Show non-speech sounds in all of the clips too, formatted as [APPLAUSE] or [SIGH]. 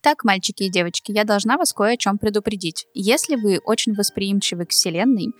Так, мальчики и девочки, я должна вас кое о чем предупредить. Если вы очень восприимчивы к Вселенной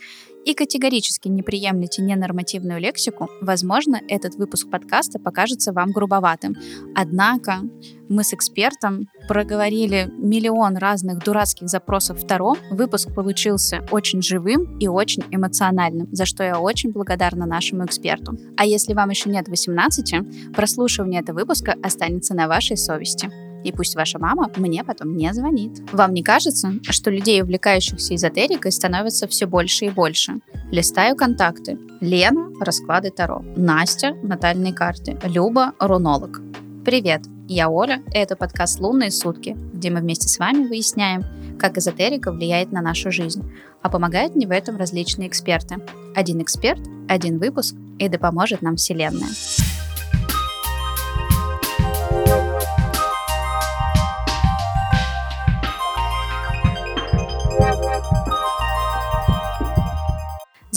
и категорически не приемлете ненормативную лексику, возможно, этот выпуск подкаста покажется вам грубоватым. Однако мы с экспертом проговорили миллион разных дурацких запросов втором. Выпуск получился очень живым и очень эмоциональным, за что я очень благодарна нашему эксперту. А если вам еще нет 18, прослушивание этого выпуска останется на вашей совести. И пусть ваша мама мне потом не звонит. Вам не кажется, что людей, увлекающихся эзотерикой, становится все больше и больше? Листаю контакты. Лена – расклады Таро. Настя – натальные карты. Люба – рунолог. Привет, я Оля, и это подкаст «Лунные сутки», где мы вместе с вами выясняем, как эзотерика влияет на нашу жизнь, а помогают мне в этом различные эксперты. Один эксперт, один выпуск, и да поможет нам Вселенная.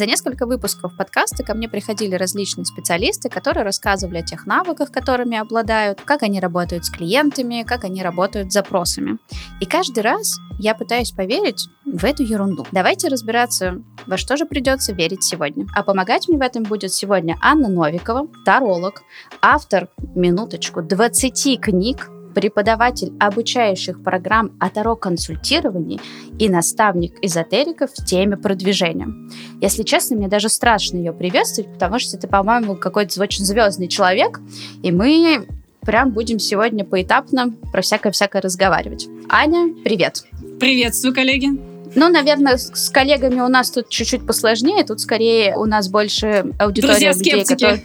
За несколько выпусков подкаста ко мне приходили различные специалисты, которые рассказывали о тех навыках, которыми обладают, как они работают с клиентами, как они работают с запросами. И каждый раз я пытаюсь поверить в эту ерунду. Давайте разбираться, во что же придется верить сегодня. А помогать мне в этом будет сегодня Анна Новикова, таролог, автор, минуточку, 20 книг преподаватель обучающих программ о Таро-консультировании и наставник эзотериков в теме продвижения. Если честно, мне даже страшно ее приветствовать, потому что это, по-моему, какой-то очень звездный человек, и мы прям будем сегодня поэтапно про всякое-всякое разговаривать. Аня, привет! Приветствую, коллеги! Ну, наверное, с коллегами у нас тут чуть-чуть посложнее. Тут скорее у нас больше аудитория Друзья, людей, которые...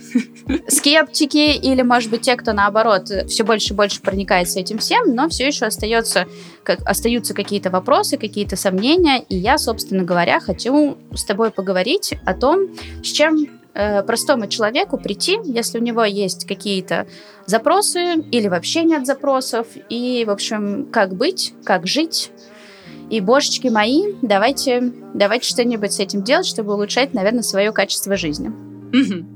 Скептики или, может быть, те, кто, наоборот, все больше и больше проникается этим всем, но все еще остается, как, остаются какие-то вопросы, какие-то сомнения. И я, собственно говоря, хочу с тобой поговорить о том, с чем э, простому человеку прийти, если у него есть какие-то запросы или вообще нет запросов, и, в общем, как быть, как жить, и, божечки мои, давайте, давайте что-нибудь с этим делать, чтобы улучшать, наверное, свое качество жизни. Угу.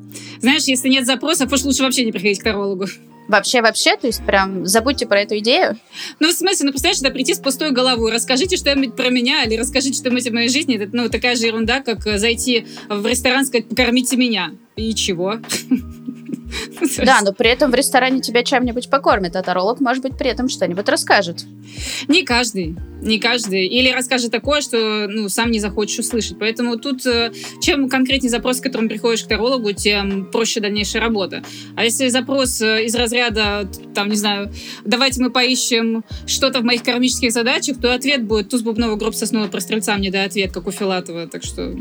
Знаешь, если нет запросов, уж лучше вообще не приходить к тарологу. Вообще-вообще, то есть прям забудьте про эту идею? Ну, в смысле, ну, представляешь, да, прийти с пустой головой, расскажите что-нибудь про меня или расскажите что-нибудь о моей жизни. Это, ну, такая же ерунда, как зайти в ресторан, сказать, покормите меня. И чего? [LAUGHS] Да, но при этом в ресторане тебя чем-нибудь покормят, а таролог, может быть, при этом что-нибудь расскажет. Не каждый. Не каждый. Или расскажет такое, что ну, сам не захочешь услышать. Поэтому тут э, чем конкретнее запрос, с которым приходишь к тарологу, тем проще дальнейшая работа. А если запрос э, из разряда, там, не знаю, давайте мы поищем что-то в моих кармических задачах, то ответ будет туз бубновый гроб соснового прострельца мне дай ответ, как у Филатова. Так что... [LAUGHS]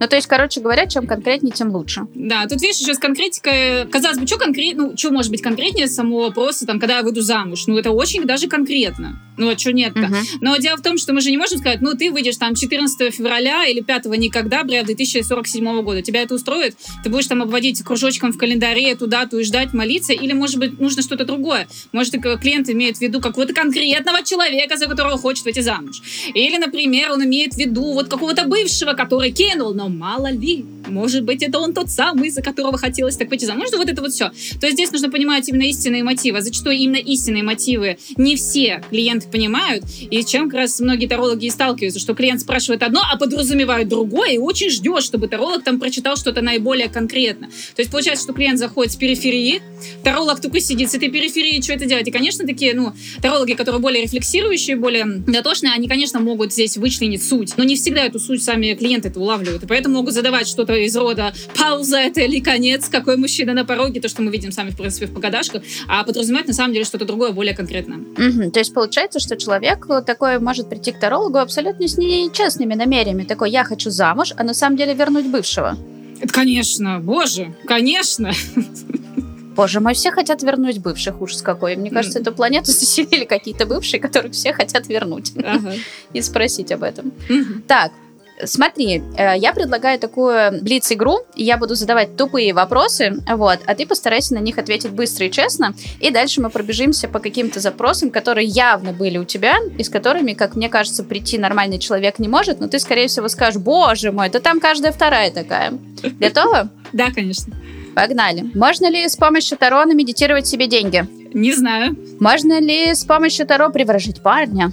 Ну, то есть, короче говоря, чем конкретнее, тем лучше. Да, тут, видишь, еще с конкретикой... Казалось бы, что конкретно... Ну, что может быть конкретнее самого вопроса, там, когда я выйду замуж? Ну, это очень даже конкретно. Ну, а что нет-то? Uh-huh. Но дело в том, что мы же не можем сказать, ну, ты выйдешь там 14 февраля или 5 никогда, бля, 2047 года. Тебя это устроит? Ты будешь там обводить кружочком в календаре эту дату и ждать, молиться? Или, может быть, нужно что-то другое? Может, клиент имеет в виду какого-то конкретного человека, за которого хочет выйти замуж? Или, например, он имеет в виду вот какого-то бывшего, который кинул, но мало ли, может быть, это он тот самый, за которого хотелось так выйти замуж. Вот это вот все. То есть здесь нужно понимать именно истинные мотивы. Зачастую именно истинные мотивы не все клиенты понимают, и чем как раз многие тарологи и сталкиваются, что клиент спрашивает одно, а подразумевает другое, и очень ждет, чтобы таролог там прочитал что-то наиболее конкретно. То есть получается, что клиент заходит с периферии, таролог только сидит с этой периферии, что это делать? И, конечно, такие, ну, тарологи, которые более рефлексирующие, более дотошные, они, конечно, могут здесь вычленить суть, но не всегда эту суть сами клиенты это улавливают, и поэтому могут задавать что-то из рода пауза это или конец, какой мужчина на пороге, то, что мы видим сами, в принципе, в погадашках, а подразумевать, на самом деле, что-то другое, более конкретное. Угу. То есть получается, что человек такой может прийти к тарологу абсолютно с нечестными намерениями. Такой, я хочу замуж, а на самом деле вернуть бывшего. Это, конечно, боже, конечно. Боже мой, все хотят вернуть бывших, ужас какой. Мне кажется, эту планету [LAUGHS] заселили какие-то бывшие, которых все хотят вернуть. Ага. [LAUGHS] И спросить об этом. Так, Смотри, э, я предлагаю такую блиц-игру, я буду задавать тупые вопросы, вот, а ты постарайся на них ответить быстро и честно, и дальше мы пробежимся по каким-то запросам, которые явно были у тебя, и с которыми, как мне кажется, прийти нормальный человек не может, но ты, скорее всего, скажешь, боже мой, да там каждая вторая такая. Готова? [LAUGHS] Да, конечно. Погнали. Можно ли с помощью Таро медитировать себе деньги? Не знаю. Можно ли с помощью Таро приворожить парня?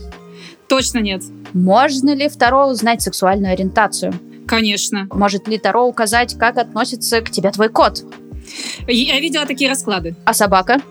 Точно нет. Можно ли в Таро узнать сексуальную ориентацию? Конечно. Может ли Таро указать, как относится к тебе твой кот? Я видела такие расклады. А собака?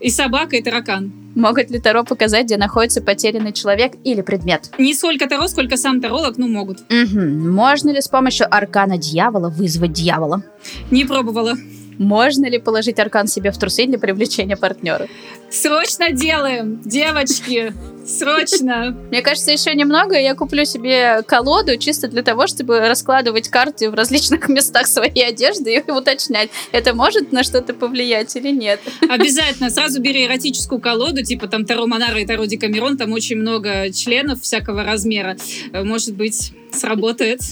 И собака, и таракан. Могут ли Таро показать, где находится потерянный человек или предмет? Не сколько Таро, сколько сам Таролог, ну, могут. Угу. Можно ли с помощью аркана дьявола вызвать дьявола? Не пробовала. Можно ли положить аркан себе в трусы для привлечения партнера? Срочно делаем, девочки! Срочно! Мне кажется, еще немного, я куплю себе колоду чисто для того, чтобы раскладывать карты в различных местах своей одежды и уточнять, это может на что-то повлиять или нет. Обязательно. Сразу бери эротическую колоду, типа там Таро Монара и Таро Декамерон, там очень много членов всякого размера. Может быть, сработает.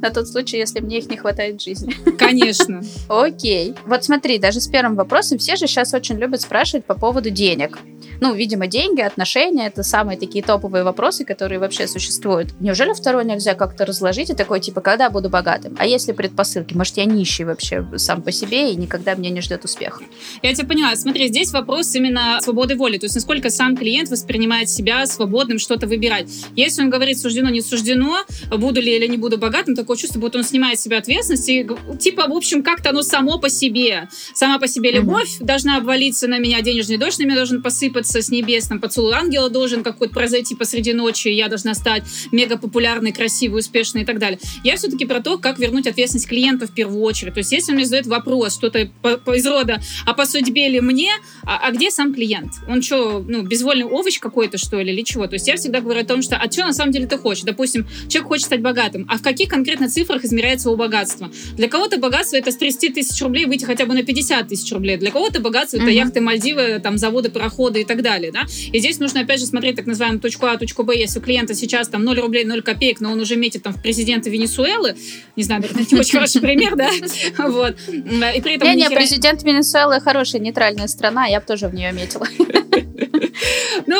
На тот случай, если мне их не хватает в жизни. Конечно. [LAUGHS] Окей. Вот смотри, даже с первым вопросом все же сейчас очень любят спрашивать по поводу денег. Ну, видимо, деньги, отношения — это самые такие топовые вопросы, которые вообще существуют. Неужели второй нельзя как-то разложить и такой, типа, когда буду богатым? А если предпосылки? Может, я нищий вообще сам по себе и никогда меня не ждет успеха? Я тебя поняла. Смотри, здесь вопрос именно свободы воли. То есть, насколько сам клиент воспринимает себя свободным что-то выбирать. Если он говорит, суждено, не суждено, буду ли или не буду богатым, такое чувство, будто он снимает с себя ответственность и, типа, в общем, как-то оно само по себе. Сама по себе любовь mm-hmm. должна обвалиться на меня, денежный дождь на меня должен посыпаться, с небес, там, поцелуй ангела должен какой-то произойти посреди ночи, я должна стать мега популярной, красивой, успешной и так далее. Я все-таки про то, как вернуть ответственность клиента в первую очередь. То есть, если он мне задает вопрос, что-то по, по, из рода, а по судьбе ли мне, а, а где сам клиент? Он что, ну, безвольный овощ какой-то, что ли, или чего? То есть, я всегда говорю о том, что, а что на самом деле ты хочешь? Допустим, человек хочет стать богатым, а в каких конкретно цифрах измеряется его богатство? Для кого-то богатство это с 30 тысяч рублей выйти хотя бы на 50 тысяч рублей. Для кого-то богатство это яхты, Мальдивы, там, заводы, пароходы и так далее, да? И здесь нужно, опять же, смотреть так называемую точку А, точку Б. Если у клиента сейчас там 0 рублей, 0 копеек, но он уже метит там в президента Венесуэлы, не знаю, наверное, не очень хороший пример, да? [LAUGHS] Вот. И при этом... Не-не, президент Венесуэлы хорошая нейтральная страна, я бы тоже в нее метила. [LAUGHS]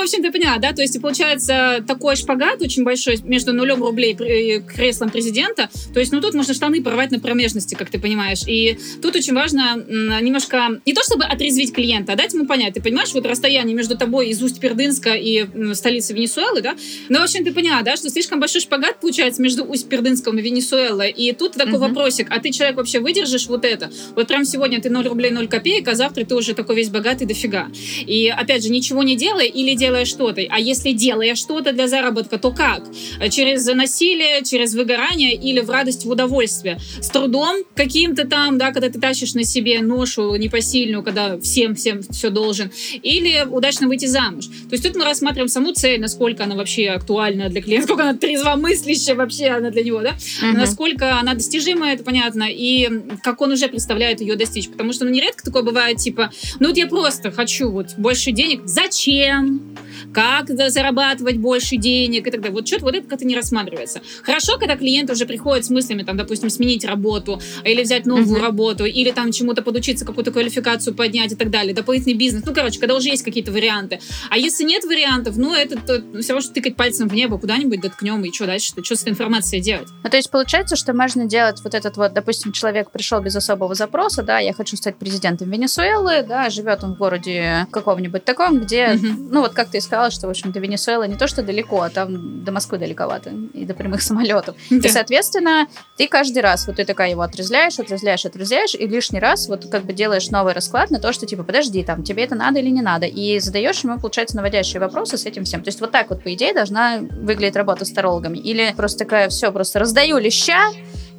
В общем, ты поняла, да? То есть, получается, такой шпагат очень большой между нулем рублей и креслом президента. То есть, ну, тут можно штаны порвать на промежности, как ты понимаешь. И тут очень важно немножко, не то чтобы отрезвить клиента, а дать ему понять. Ты понимаешь, вот расстояние между тобой из Усть-Пердынска и столицы Венесуэлы, да? Ну, в общем, ты поняла, да, что слишком большой шпагат получается между Усть-Пердынском и Венесуэлой. И тут такой uh-huh. вопросик, а ты, человек, вообще выдержишь вот это? Вот прям сегодня ты 0 рублей 0 копеек, а завтра ты уже такой весь богатый дофига. И, опять же, ничего не делай или делая что-то. А если делая что-то для заработка, то как? Через насилие, через выгорание или в радость, в удовольствие? С трудом каким-то там, да, когда ты тащишь на себе ношу непосильную, когда всем-всем все должен, или удачно выйти замуж. То есть тут мы рассматриваем саму цель, насколько она вообще актуальна для клиента, насколько она трезвомыслящая вообще она для него, да? Uh-huh. Насколько она достижима, это понятно, и как он уже представляет ее достичь. Потому что ну, нередко такое бывает, типа, ну вот я просто хочу вот больше денег. Зачем? Как зарабатывать больше денег и так далее. Вот что-то вот это как-то не рассматривается. Хорошо, когда клиент уже приходит с мыслями, там, допустим, сменить работу или взять новую uh-huh. работу, или там чему-то подучиться, какую-то квалификацию поднять и так далее, дополнительный бизнес. Ну, короче, когда уже есть какие-то варианты. А если нет вариантов, ну, это то, ну, все равно, что тыкать пальцем в небо куда-нибудь, доткнем, и что дальше? Что с этой информацией делать? Ну, то есть получается, что можно делать вот этот вот, допустим, человек пришел без особого запроса, да, я хочу стать президентом Венесуэлы, да, живет он в городе каком-нибудь таком, где, uh-huh. ну, вот как ты сказала, что, в общем, до Венесуэлы не то, что далеко, а там до Москвы далековато, и до прямых [LAUGHS] самолетов. Да. И, соответственно, ты каждый раз, вот ты такая его отрезляешь, отрезляешь, отрезляешь, и лишний раз вот как бы делаешь новый расклад на то, что, типа, подожди, там, тебе это надо или не надо, и задаешь ему, получается, наводящие вопросы с этим всем. То есть вот так вот, по идее, должна выглядеть работа с тарологами. Или просто такая, все, просто раздаю леща,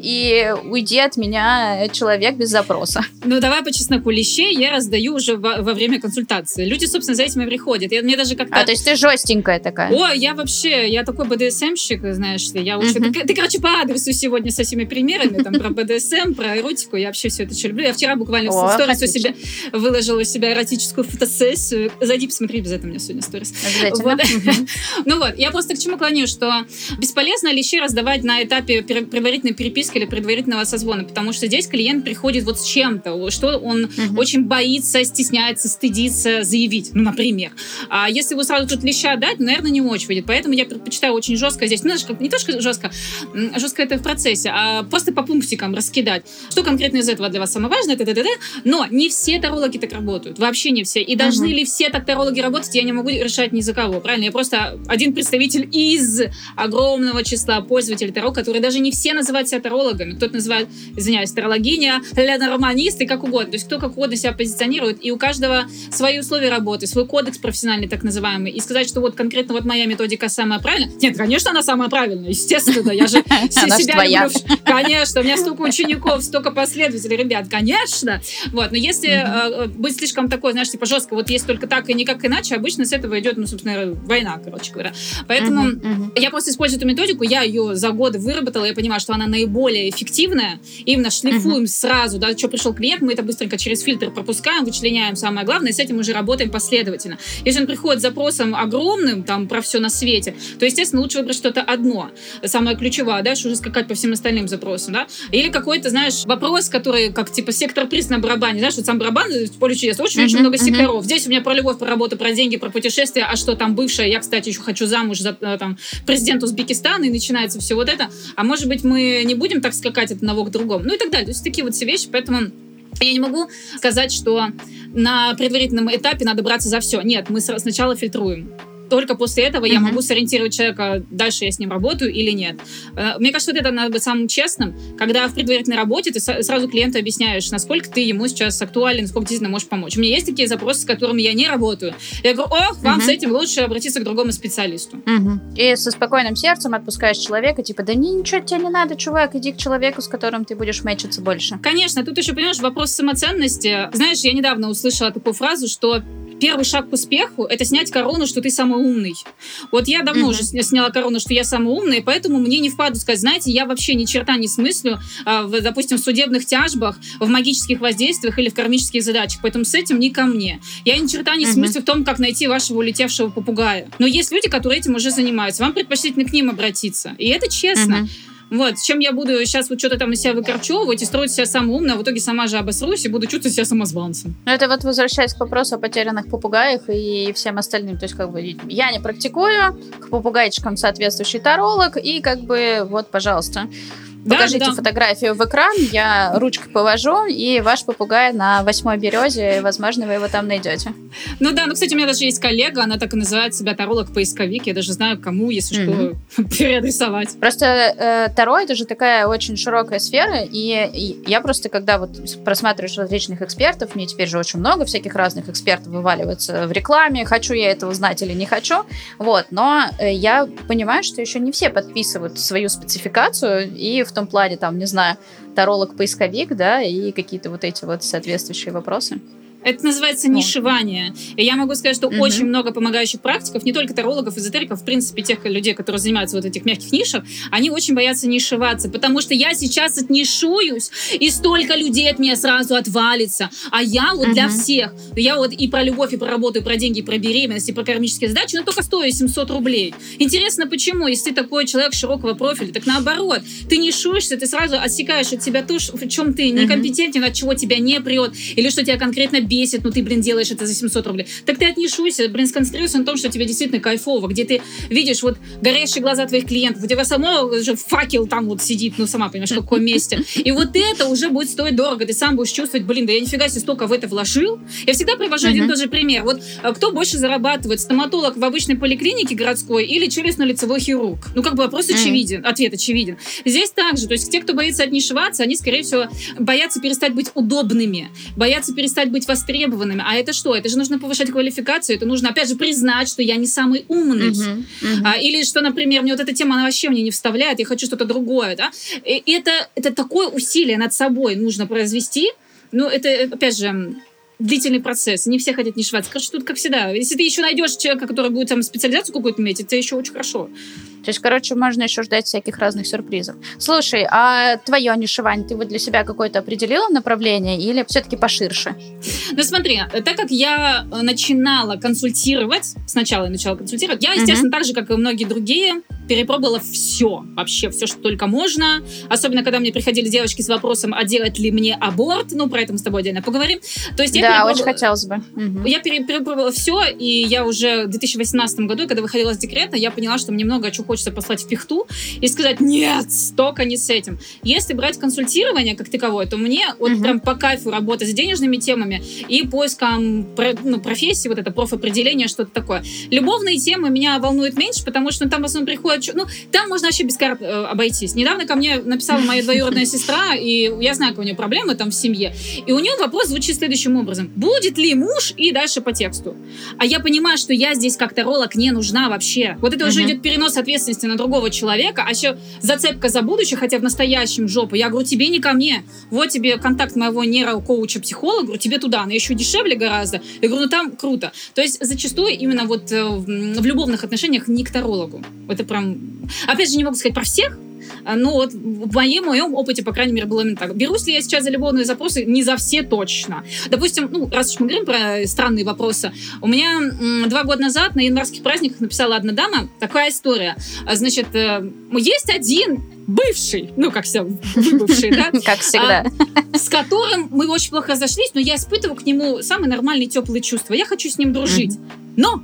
и уйди от меня человек без запроса. Ну, давай по чесноку лещей я раздаю уже во, во время консультации. Люди, собственно, за этим и приходят. Я, мне даже как-то... А, то есть ты жестенькая такая? О, я вообще, я такой БДСМщик, знаешь ли. Я вообще... Uh-huh. Ты, ты, короче, по адресу сегодня со всеми примерами, там, про БДСМ, про эротику. Я вообще все это очень люблю. Я вчера буквально О, в сторис у себя выложила у себя эротическую фотосессию. Зайди, посмотри, без этого у меня сегодня сторис. Вот. [LAUGHS] Ну вот, я просто к чему клоню, что бесполезно лещи раздавать на этапе предварительной переписки поиска или предварительного созвона, потому что здесь клиент приходит вот с чем-то, что он угу. очень боится, стесняется, стыдится заявить, ну, например. А если вы сразу тут леща дать, наверное, не очень выйдет. Поэтому я предпочитаю очень жестко здесь, ну, не то, что жестко, жестко это в процессе, а просто по пунктикам раскидать. Что конкретно из этого для вас самое важное, т -т -т -т. но не все тарологи так работают, вообще не все. И должны угу. ли все так тарологи работать, я не могу решать ни за кого, правильно? Я просто один представитель из огромного числа пользователей Таро, которые даже не все называют себя тарологами. Кто-то называет, извиняюсь, тарологиня, ленорманисты, как угодно. То есть кто как угодно себя позиционирует. И у каждого свои условия работы, свой кодекс профессиональный так называемый. И сказать, что вот конкретно вот моя методика самая правильная. Нет, конечно, она самая правильная. Естественно, я же [LAUGHS] себя люблю. Конечно, у меня столько учеников, столько последователей, ребят, конечно. Вот, но если э, быть слишком такой, знаешь, типа жестко, вот есть только так и никак иначе, обычно с этого идет, ну, собственно, война, короче говоря. Поэтому я просто использую эту методику, я ее за годы выработала, я понимаю, что она наиболее эффективная. Именно шлифуем сразу, да, что пришел клиент, мы это быстренько через фильтр пропускаем, вычленяем самое главное, и с этим уже работаем последовательно. Если он приходит с запросом огромным, там, про все на свете, то, естественно, лучше выбрать что-то одно, самое ключевое, да, что уже скакать по всем остальным запросам, да. Или какой-то, знаешь, вопрос, который, как, типа, сектор приз на барабане, знаешь, вот сам барабан, в поле чудес, очень-очень uh-huh, много uh-huh. секторов. Здесь у меня про любовь, про работу, про деньги, про путешествия, а что там бывшая, я, кстати, еще хочу замуж за, э, там, президент Узбекистана, и начинается все вот это. А может быть, мы не будем так скакать от одного к другому? Ну и так далее. То есть такие вот все вещи, поэтому я не могу сказать, что на предварительном этапе надо браться за все. Нет, мы сначала фильтруем только после этого uh-huh. я могу сориентировать человека, дальше я с ним работаю или нет. Э, мне кажется, вот это надо быть самым честным. Когда в предварительной работе ты сразу клиенту объясняешь, насколько ты ему сейчас актуален, насколько действительно можешь помочь. У меня есть такие запросы, с которыми я не работаю. Я говорю, ох, вам uh-huh. с этим лучше обратиться к другому специалисту. Uh-huh. И со спокойным сердцем отпускаешь человека, типа, да ничего тебе не надо, чувак, иди к человеку, с которым ты будешь мэчиться больше. Конечно, тут еще, понимаешь, вопрос самоценности. Знаешь, я недавно услышала такую фразу, что первый шаг к успеху — это снять корону, что ты самый умный. Вот я давно mm-hmm. уже сняла корону, что я самый умный, поэтому мне не впаду сказать, знаете, я вообще ни черта не смыслю, а, в, допустим, в судебных тяжбах, в магических воздействиях или в кармических задачах, поэтому с этим не ко мне. Я ни черта не mm-hmm. смыслю в том, как найти вашего улетевшего попугая. Но есть люди, которые этим уже занимаются. Вам предпочтительно к ним обратиться. И это честно. Mm-hmm. Вот, чем я буду сейчас вот что-то там на себя выкорчевывать и строить себя самым умным, а в итоге сама же обосрусь и буду чувствовать себя самозванцем. Ну, это вот возвращаясь к вопросу о потерянных попугаях и всем остальным. То есть, как бы, я не практикую, к попугайчикам соответствующий таролог, и как бы, вот, пожалуйста. Покажите да, да. фотографию в экран, я ручкой повожу, и ваш попугай на восьмой березе, возможно, вы его там найдете. Ну да, ну, кстати, у меня даже есть коллега, она так и называет себя таролог-поисковик, я даже знаю, кому, если mm-hmm. что, [LAUGHS] переадресовать. Просто э, Таро — это же такая очень широкая сфера, и, и я просто, когда вот просматриваешь различных экспертов, мне теперь же очень много всяких разных экспертов вываливается в рекламе, хочу я этого знать или не хочу, вот, но э, я понимаю, что еще не все подписывают свою спецификацию, и в в том плане, там, не знаю, таролог-поисковик, да, и какие-то вот эти вот соответствующие вопросы. Это называется нишевание. И я могу сказать, что угу. очень много помогающих практиков, не только тарологов, эзотериков, в принципе, тех людей, которые занимаются вот этих мягких нишах, они очень боятся нишеваться, потому что я сейчас отнишуюсь, и столько людей от меня сразу отвалится. А я вот угу. для всех. Я вот и про любовь, и про работу, и про деньги, и про беременность, и про кармические задачи, но только стою 700 рублей. Интересно, почему? Если ты такой человек широкого профиля, так наоборот, ты нишуешься, ты сразу отсекаешь от себя то, в чем ты некомпетентен, от чего тебя не прет, или что тебя конкретно бесит, но ты, блин, делаешь это за 700 рублей. Так ты отнишуйся, блин, сконцентрируйся на том, что тебе действительно кайфово, где ты видишь вот горящие глаза твоих клиентов, у тебя само уже факел там вот сидит, ну, сама понимаешь, в каком месте. И вот это уже будет стоить дорого, ты сам будешь чувствовать, блин, да я нифига себе столько в это вложил. Я всегда привожу один и тот же пример. Вот а, кто больше зарабатывает, стоматолог в обычной поликлинике городской или челюстно-лицевой хирург? Ну, как бы вопрос очевиден, ответ очевиден. Здесь также, то есть те, кто боится отнишеваться, они, скорее всего, боятся перестать быть удобными, боятся перестать быть востребованными, востребованными. А это что? Это же нужно повышать квалификацию, это нужно, опять же, признать, что я не самый умный. Uh-huh, uh-huh. А, или что, например, мне вот эта тема, она вообще мне не вставляет, я хочу что-то другое. Да? И это, это такое усилие над собой нужно произвести. Ну, это, опять же, длительный процесс. Не все хотят не шваться. Короче, тут как всегда. Если ты еще найдешь человека, который будет там специализацию какую-то иметь, это еще очень хорошо. То есть, короче, можно еще ждать всяких разных сюрпризов. Слушай, а твое нишевание, ты вот для себя какое-то определила направление или все-таки поширше? Ну смотри, так как я начинала консультировать, сначала я начала консультировать, я, естественно, uh-huh. так же, как и многие другие перепробовала все, вообще все, что только можно. Особенно, когда мне приходили девочки с вопросом, а делать ли мне аборт. Ну, про это мы с тобой отдельно поговорим. То есть я да, очень хотелось бы. Я перепробовала все, и я уже в 2018 году, когда выходила с декрета, я поняла, что мне много чего хочется послать в пихту и сказать, нет, столько не с этим. Если брать консультирование как таковое, то мне вот угу. прям по кайфу работать с денежными темами и поиском ну, профессии, вот это профопределение, что-то такое. Любовные темы меня волнуют меньше, потому что ну, там в основном приходят... Ну, там можно вообще без карт э, обойтись. Недавно ко мне написала моя двоюродная сестра, и я знаю, какие у нее проблемы там в семье. И у нее вопрос звучит следующим образом. Будет ли муж? И дальше по тексту. А я понимаю, что я здесь как таролог не нужна вообще. Вот это uh-huh. уже идет перенос ответственности на другого человека, а еще зацепка за будущее, хотя в настоящем жопу. Я говорю, тебе не ко мне. Вот тебе контакт моего нейрокоуча-психолога, говорю, тебе туда, она еще дешевле гораздо. Я говорю, ну там круто. То есть зачастую именно вот э, в любовных отношениях не к тарологу. Это прям... Опять же, не могу сказать про всех, ну, вот в моем, моем опыте, по крайней мере, было именно так. Берусь ли я сейчас за любовные запросы? Не за все точно. Допустим, ну, раз уж мы говорим про странные вопросы, у меня м, два года назад на январских праздниках написала одна дама такая история. А, значит, э, есть один бывший, ну, как все, выбывший, да? [LAUGHS] Как всегда. А, с которым мы очень плохо разошлись, но я испытываю к нему самые нормальные теплые чувства. Я хочу с ним дружить. Но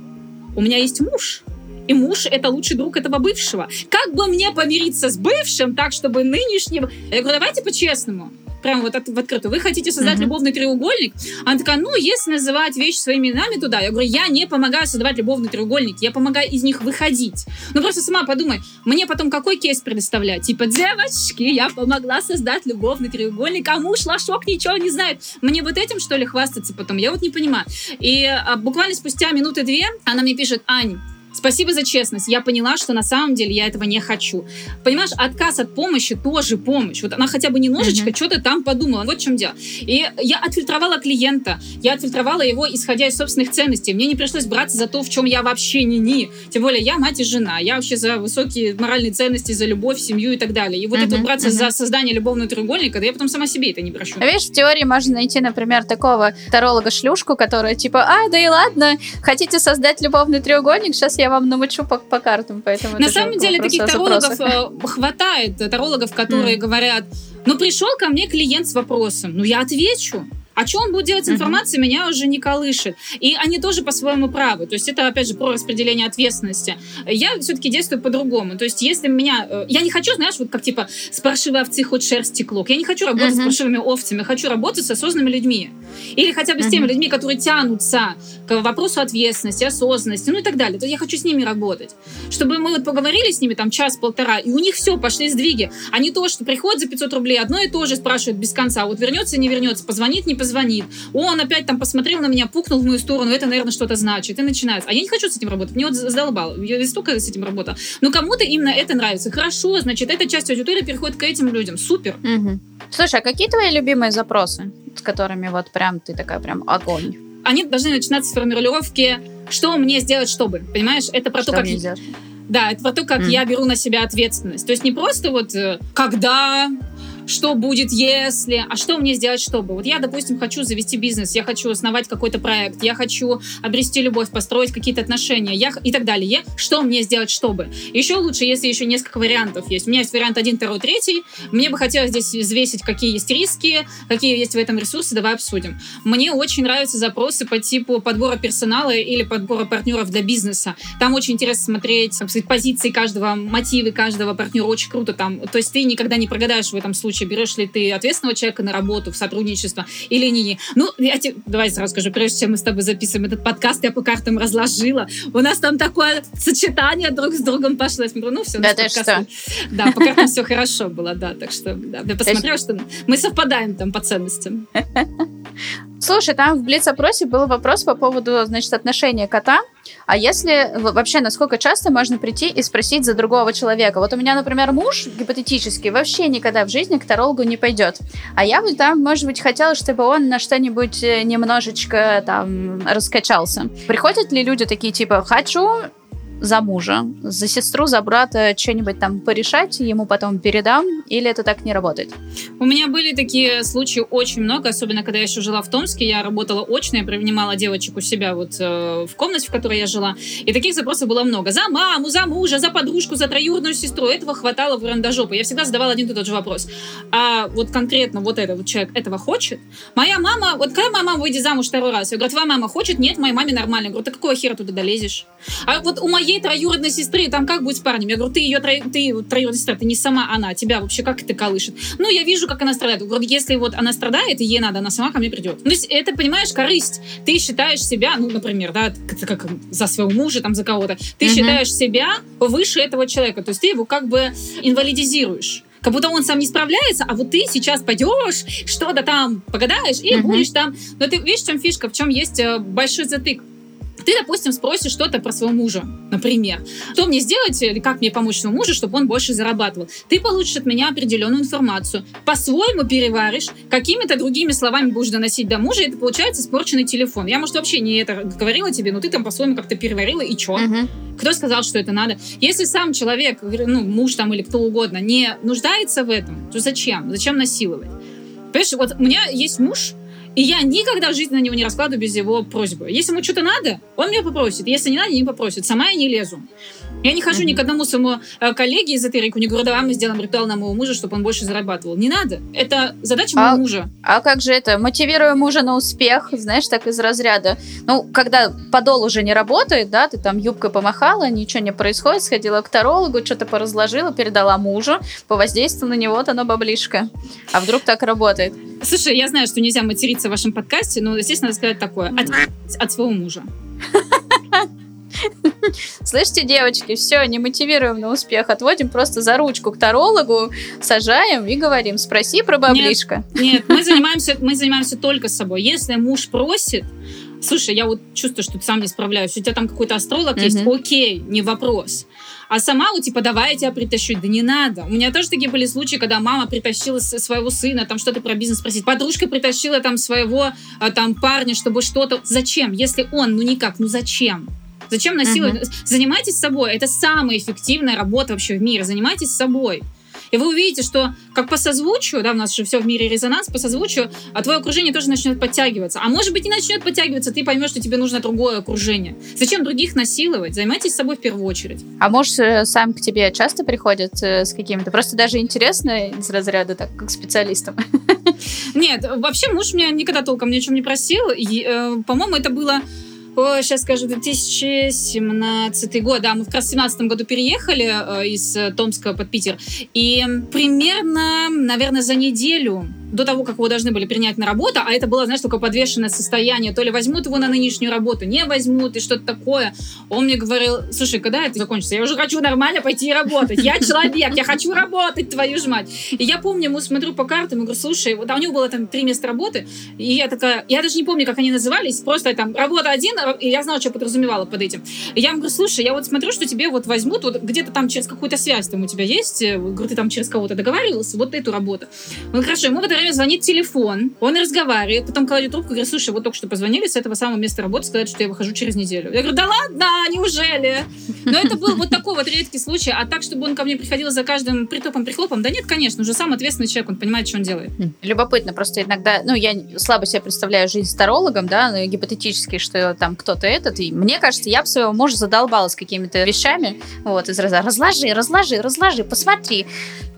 у меня есть муж, и муж — это лучший друг этого бывшего. Как бы мне помириться с бывшим так, чтобы нынешнего... Я говорю, давайте по-честному прям вот в открытую. Вы хотите создать uh-huh. любовный треугольник? Она такая, ну, если называть вещи своими именами туда. Я говорю, я не помогаю создавать любовный треугольник, я помогаю из них выходить. Ну, просто сама подумай, мне потом какой кейс предоставлять? Типа, девочки, я помогла создать любовный треугольник, а муж лошок ничего не знает. Мне вот этим, что ли, хвастаться потом? Я вот не понимаю. И а, буквально спустя минуты две она мне пишет, Ань, Спасибо за честность. Я поняла, что на самом деле я этого не хочу. Понимаешь, отказ от помощи тоже помощь. Вот она хотя бы немножечко uh-huh. что-то там подумала. Вот в чем дело. И я отфильтровала клиента. Я отфильтровала его, исходя из собственных ценностей. Мне не пришлось браться за то, в чем я вообще не ни. Тем более я мать и жена. Я вообще за высокие моральные ценности, за любовь, семью и так далее. И вот uh-huh, это браться uh-huh. за создание любовного треугольника, да я потом сама себе это не прощу. А видишь, в теории можно найти, например, такого таролога-шлюшку, которая типа, а, да и ладно, хотите создать любовный треугольник, сейчас я вам намучу по, по картам, поэтому... На самом деле таких тарологов э, хватает, тарологов, которые mm. говорят, ну пришел ко мне клиент с вопросом, ну я отвечу. А что он будет делать с информацией, uh-huh. меня уже не колышет. И они тоже по-своему правы. То есть это, опять же, про распределение ответственности. Я все-таки действую по-другому. То есть если меня... Э, я не хочу, знаешь, вот как типа с паршивой овцы хоть шерсть клок. Я не хочу работать uh-huh. с паршивыми овцами. Хочу работать с осознанными людьми. Или хотя бы с теми людьми, которые тянутся к вопросу ответственности, осознанности, ну и так далее. То есть я хочу с ними работать. Чтобы мы вот поговорили с ними там час-полтора, и у них все, пошли сдвиги. А не то, что приходят за 500 рублей, одно и то же спрашивают без конца. Вот вернется, не вернется, позвонит, не позвонит звонит. Он опять там посмотрел на меня, пукнул в мою сторону, это, наверное, что-то значит. И начинается. А я не хочу с этим работать. Мне вот задолбал. Я столько с этим работала. Но кому-то именно это нравится. Хорошо, значит, эта часть аудитории переходит к этим людям. Супер. Угу. Слушай, а какие твои любимые запросы, с которыми вот прям ты такая прям огонь? Они должны начинаться с формулировки «что мне сделать, чтобы?». Понимаешь? Это про что то, как... Сделать? Да, это про то, как mm. я беру на себя ответственность. То есть не просто вот э, когда, что будет, если, а что мне сделать, чтобы. Вот я, допустим, хочу завести бизнес, я хочу основать какой-то проект, я хочу обрести любовь, построить какие-то отношения я, и так далее. Что мне сделать, чтобы. Еще лучше, если еще несколько вариантов есть. У меня есть вариант один, второй, третий. Мне бы хотелось здесь взвесить, какие есть риски, какие есть в этом ресурсы, давай обсудим. Мне очень нравятся запросы по типу подбора персонала или подбора партнеров для бизнеса. Там очень интересно смотреть, сказать, позиции каждого, мотивы каждого партнера. Очень круто там. То есть ты никогда не прогадаешь в этом случае случае, берешь ли ты ответственного человека на работу, в сотрудничество или не. Ну, я тебе, давай сразу скажу, прежде чем мы с тобой записываем этот подкаст, я по картам разложила. У нас там такое сочетание друг с другом пошло. Я смотрю, ну все, да, ты что? Да, по картам все хорошо было, да, так что да, я посмотрела, что мы совпадаем там по ценностям. Слушай, там в Блиц-опросе был вопрос по поводу, значит, отношения кота. А если вообще, насколько часто можно прийти и спросить за другого человека? Вот у меня, например, муж гипотетически вообще никогда в жизни к тарологу не пойдет. А я бы там, может быть, хотела, чтобы он на что-нибудь э, немножечко там раскачался. Приходят ли люди такие, типа, хочу за мужа, за сестру, за брата что-нибудь там порешать, ему потом передам, или это так не работает? У меня были такие случаи очень много, особенно когда я еще жила в Томске, я работала очно, я принимала девочек у себя вот э, в комнате, в которой я жила, и таких запросов было много. За маму, за мужа, за подружку, за троюродную сестру. Этого хватало в рандажопу. Я всегда задавала один и тот же вопрос. А вот конкретно вот этот вот человек этого хочет? Моя мама, вот когда моя мама выйдет замуж второй раз, я говорю, твоя мама хочет? Нет, моей маме нормально. Я говорю, ты какого хера туда долезешь? А вот у моей троюродной сестры там как будет с парнем? Я говорю, ты ее тро... ты троюродная сестра, ты не сама она, тебя вообще как это колышет? Ну, я вижу, как она страдает. Я говорю, если вот она страдает, и ей надо, она сама ко мне придет. Ну, то есть это, понимаешь, корысть. Ты считаешь себя, ну, например, да, как, как за своего мужа, там, за кого-то. Ты угу. считаешь себя выше этого человека. То есть ты его как бы инвалидизируешь как будто он сам не справляется, а вот ты сейчас пойдешь, что-то там погадаешь и uh-huh. будешь там. Но ты видишь, в чем фишка, в чем есть э, большой затык. Ты, допустим, спросишь что-то про своего мужа, например. Что мне сделать или как мне помочь своему мужу, чтобы он больше зарабатывал? Ты получишь от меня определенную информацию. По-своему переваришь, какими-то другими словами будешь доносить до мужа, и это получается испорченный телефон. Я, может, вообще не это говорила тебе, но ты там по-своему как-то переварила, и чё? Угу. Кто сказал, что это надо? Если сам человек, ну, муж там или кто угодно, не нуждается в этом, то зачем? Зачем насиловать? Понимаешь, вот у меня есть муж, и я никогда в жизни на него не раскладываю без его просьбы. Если ему что-то надо, он меня попросит. Если не надо, не попросит. Сама я не лезу. Я не хожу ни к одному своему э, коллеге эзотерику, не говорю, давай мы сделаем ритуал на моего мужа, чтобы он больше зарабатывал. Не надо. Это задача а, моего мужа. А как же это? Мотивирую мужа на успех, знаешь, так из разряда. Ну, когда подол уже не работает, да, ты там юбкой помахала, ничего не происходит, сходила к тарологу, что-то поразложила, передала мужу, повоздействовала на него, вот оно баблишко. А вдруг так работает? Слушай, я знаю, что нельзя материться в вашем подкасте, но, естественно, надо сказать такое. От, от своего мужа. [LAUGHS] Слышите, девочки, все, не мотивируем на успех, отводим просто за ручку к тарологу, сажаем и говорим, спроси про баблишко. Нет, нет мы, занимаемся, мы занимаемся только собой. Если муж просит, слушай, я вот чувствую, что ты сам не справляюсь, у тебя там какой-то астролог mm-hmm. есть, окей, не вопрос. А сама, ну, типа, давай я тебя притащу. Да не надо. У меня тоже такие были случаи, когда мама притащила своего сына, там что-то про бизнес спросить. Подружка притащила там своего а, там парня, чтобы что-то... Зачем? Если он, ну никак, ну зачем? Зачем насиловать? Uh-huh. Занимайтесь собой. Это самая эффективная работа вообще в мире. Занимайтесь собой. И вы увидите, что как по созвучию, да, у нас же все в мире резонанс, по созвучию, а твое окружение тоже начнет подтягиваться. А может быть, не начнет подтягиваться, ты поймешь, что тебе нужно другое окружение. Зачем других насиловать? Займайтесь собой в первую очередь. А может, э, сам к тебе часто приходят э, с какими-то? Просто даже интересно из разряда, так, как специалистам. Нет, вообще муж меня никогда толком ни о чем не просил. Э, по-моему, это было Ой, сейчас скажу, 2017 год. Да, мы как раз в 2017 году переехали э, из э, Томска под Питер. И примерно, наверное, за неделю до того, как его должны были принять на работу, а это было, знаешь, только подвешенное состояние, то ли возьмут его на нынешнюю работу, не возьмут, и что-то такое. Он мне говорил, слушай, когда это закончится? Я уже хочу нормально пойти работать. Я человек, я хочу работать, твою ж мать. И я помню, ему смотрю по картам и говорю, слушай, вот а у него было там три места работы, и я такая, я даже не помню, как они назывались, просто там работа один, и я знала, что подразумевала под этим. И я ему говорю, слушай, я вот смотрю, что тебе вот возьмут, вот где-то там через какую-то связь там у тебя есть, говорю, ты там через кого-то договаривался, вот эту работу. Он хорошо, ему в это время звонит телефон, он разговаривает, потом кладет трубку и говорит, слушай, вот только что позвонили с этого самого места работы, сказать, что я выхожу через неделю. Я говорю, да ладно, неужели? Но это был вот такой вот редкий случай, а так, чтобы он ко мне приходил за каждым притопом-прихлопом, да нет, конечно, уже сам ответственный человек, он понимает, что он делает. Хм. Любопытно, просто иногда, ну, я слабо себе представляю жизнь с тарологом, да, но гипотетически, что там кто-то этот, и мне кажется, я бы своего мужа задолбала с какими-то вещами, вот, из раза разложи, разложи, разложи, посмотри,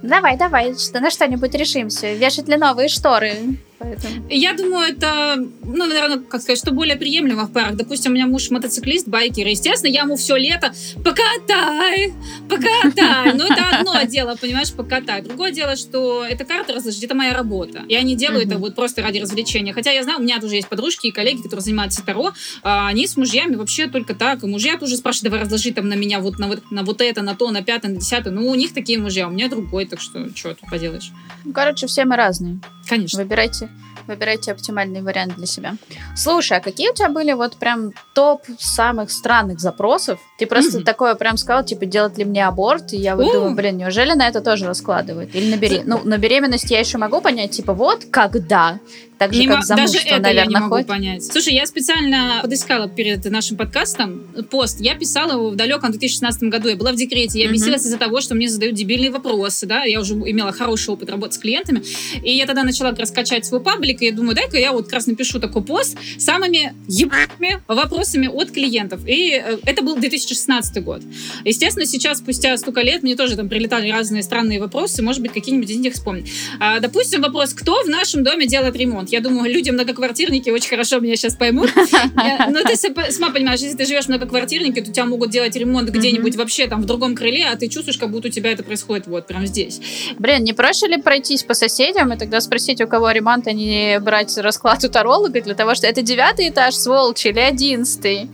Давай, давай, что, на что-нибудь решимся. Вешать ли новые шторы? Поэтому... Я думаю, это, ну, наверное, как сказать, что более приемлемо в парах. Допустим, у меня муж мотоциклист, байкер. Естественно, я ему все лето покатай, покатай. Но это одно дело, понимаешь, покатай. Другое дело, что эта карта разложить, это моя работа. Я не делаю это вот просто ради развлечения. Хотя я знаю, у меня тоже есть подружки и коллеги, которые занимаются Таро. А они с мужьями вообще только так. И мужья тоже спрашивают, давай разложи там на меня вот на вот, на вот это, на то, на пятое, на десятое. Ну, у них такие мужья, у меня другой, так что что тут поделаешь. Ну, короче, все мы разные. Конечно. Выбирайте выбирайте оптимальный вариант для себя. Слушай, а какие у тебя были вот прям топ самых странных запросов? Ты просто mm-hmm. такое прям сказал, типа, делать ли мне аборт? И я вот mm-hmm. думаю, блин, неужели на это тоже раскладывают? Или на, бере... ну, на беременность я еще могу понять, типа, вот когда так же, не как Даже это наверное, я не могу понять. Слушай, я специально подыскала перед нашим подкастом пост. Я писала его в далеком 2016 году. Я была в декрете. Я бесилась из-за того, что мне задают дебильные вопросы, да. Я уже имела хороший опыт работы с клиентами. И я тогда начала раскачать свой паблик, и я думаю, дай-ка я вот как раз напишу такой пост с самыми ебаными вопросами от клиентов. И э, это был 2016 год. Естественно, сейчас, спустя столько лет, мне тоже там прилетали разные странные вопросы. Может быть, какие-нибудь из них вспомнить. А, допустим, вопрос, кто в нашем доме делает ремонт? Я думаю, люди многоквартирники очень хорошо меня сейчас поймут. Но ты сама понимаешь, если ты живешь в многоквартирнике, то тебя могут делать ремонт где-нибудь вообще там в другом крыле, а ты чувствуешь, как будто у тебя это происходит вот прямо здесь. Блин, не проще ли пройтись по соседям и тогда спросить, у кого ремонт, а не брать расклад у таролога для того, что это девятый этаж, сволочи, или одиннадцатый?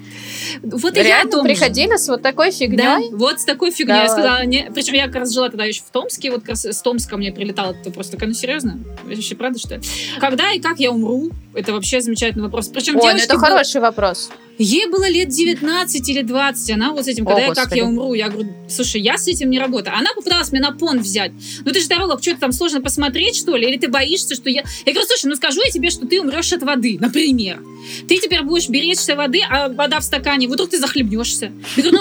Вот и Реально я приходили же. с вот такой фигней? Да, вот с такой фигней. Да. Я сказала, не... причем я как раз жила тогда еще в Томске, вот как раз с Томска мне прилетало, это просто такая, ну серьезно? Вообще правда, что ли? Когда и как я умру? Это вообще замечательный вопрос. Причем Ой, ну это был... хороший вопрос. Ей было лет 19 или 20, она вот с этим, когда О, я как я умру, я говорю, слушай, я с этим не работаю. Она попыталась меня на пон взять. Ну ты же таролог, что-то там сложно посмотреть, что ли? Или ты боишься, что я... Я говорю, слушай, ну скажу я тебе, что ты умрешь от воды, например. Ты теперь будешь беречься воды, а вода в стакане, вдруг ты захлебнешься. Я говорю,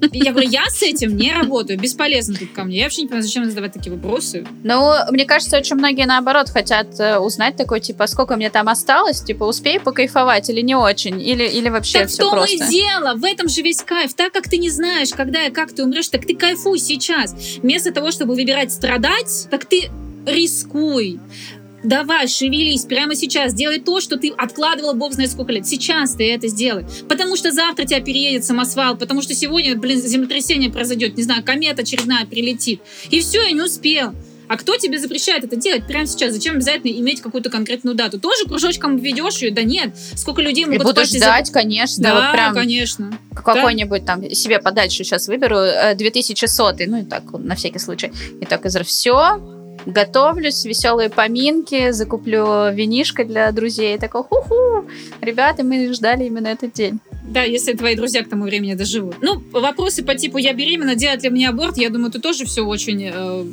ну, я говорю, я с этим не работаю, бесполезно тут ко мне. Я вообще не понимаю, зачем задавать такие вопросы. Ну, мне кажется, очень многие наоборот хотят э, узнать такой, типа, сколько мне там осталось, типа, успей покайфовать или не очень, или, или вообще так все в том просто. и дело, в этом же весь кайф. Так как ты не знаешь, когда и как ты умрешь, так ты кайфуй сейчас. Вместо того, чтобы выбирать страдать, так ты рискуй. Давай, шевелись прямо сейчас, делай то, что ты откладывал бог знает сколько лет. Сейчас ты это сделай. Потому что завтра тебя переедет самосвал, потому что сегодня, блин, землетрясение произойдет, не знаю, комета очередная прилетит. И все, я не успел. А кто тебе запрещает это делать прямо сейчас? Зачем обязательно иметь какую-то конкретную дату? Тоже кружочком ведешь ее? Да нет. Сколько людей могут... И будешь ждать, за... конечно. Да, вот прям конечно. Какой-нибудь да? там себе подальше сейчас выберу, 2100, э, ну и так, на всякий случай. И так из все, готовлюсь, веселые поминки, закуплю винишко для друзей. И такой, ху-ху, ребята, мы ждали именно этот день. Да, если твои друзья к тому времени доживут. Ну, вопросы по типу «я беременна, делать ли мне аборт?» Я думаю, ты тоже все очень э,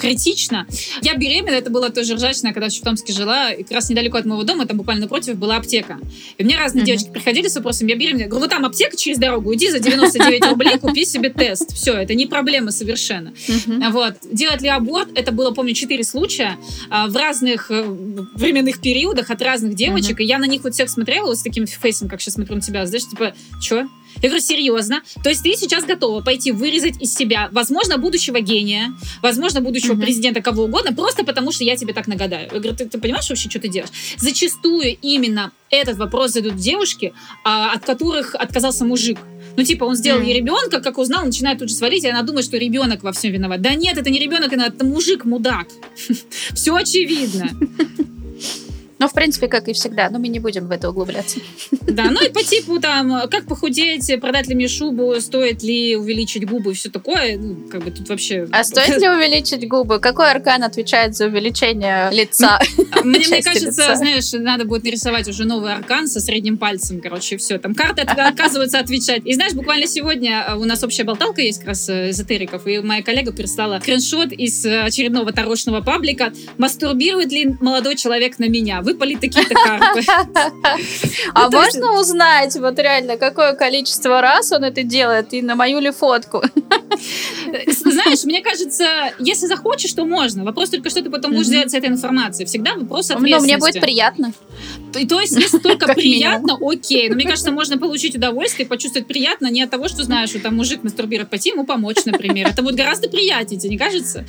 критично. Я беременна, это было тоже ржачно, когда в Томске жила, и как раз недалеко от моего дома, там буквально напротив была аптека. И мне разные mm-hmm. девочки приходили с вопросом, я беременна. Я говорю, ну там аптека через дорогу, иди за 99 рублей, купи себе тест. Все, это не проблема совершенно. Вот. Делать ли аборт, это было, помню, 4 случая а, в разных э, временных периодах от разных девочек, и я на них вот всех смотрела вот с таким фейсом, как сейчас смотрю на тебя, знаешь, типа, что? Я говорю, серьезно? То есть ты сейчас готова пойти вырезать из себя, возможно, будущего гения, возможно, будущего mm-hmm. президента, кого угодно, просто потому что я тебе так нагадаю. Я говорю, ты, ты понимаешь вообще, что ты делаешь? Зачастую именно этот вопрос задают девушки, а, от которых отказался мужик. Ну, типа, он сделал ей ребенка, как узнал, начинает тут же свалить, и она думает, что ребенок во всем виноват. Да нет, это не ребенок, это мужик мудак. [LAUGHS] Все очевидно. Ну, в принципе, как и всегда, но мы не будем в это углубляться. Да, ну и по типу там, как похудеть, продать ли мне шубу, стоит ли увеличить губы и все такое, ну, как бы тут вообще... А стоит ли увеличить губы? Какой аркан отвечает за увеличение лица? Мне, мне кажется, знаешь, надо будет нарисовать уже новый аркан со средним пальцем, короче, все. Там карты оказываются отвечать. И знаешь, буквально сегодня э, у нас общая болталка есть как раз э, эзотериков, и моя коллега прислала скриншот из э, очередного тарошного паблика «Мастурбирует ли молодой человек на меня?» Выпали такие-то карты. [LAUGHS] А ну, можно узнать, вот реально, какое количество раз он это делает и на мою ли фотку? Знаешь, мне кажется, если захочешь, то можно. Вопрос только, что ты потом будешь делать с этой информацией. Всегда вопрос ответственности. Но мне будет приятно. То есть, если только [LAUGHS] приятно, окей. Но мне кажется, можно получить удовольствие, почувствовать приятно не от того, что знаешь, что там мужик мастурбирует, пойти ему помочь, например. Это будет гораздо приятнее, тебе не кажется?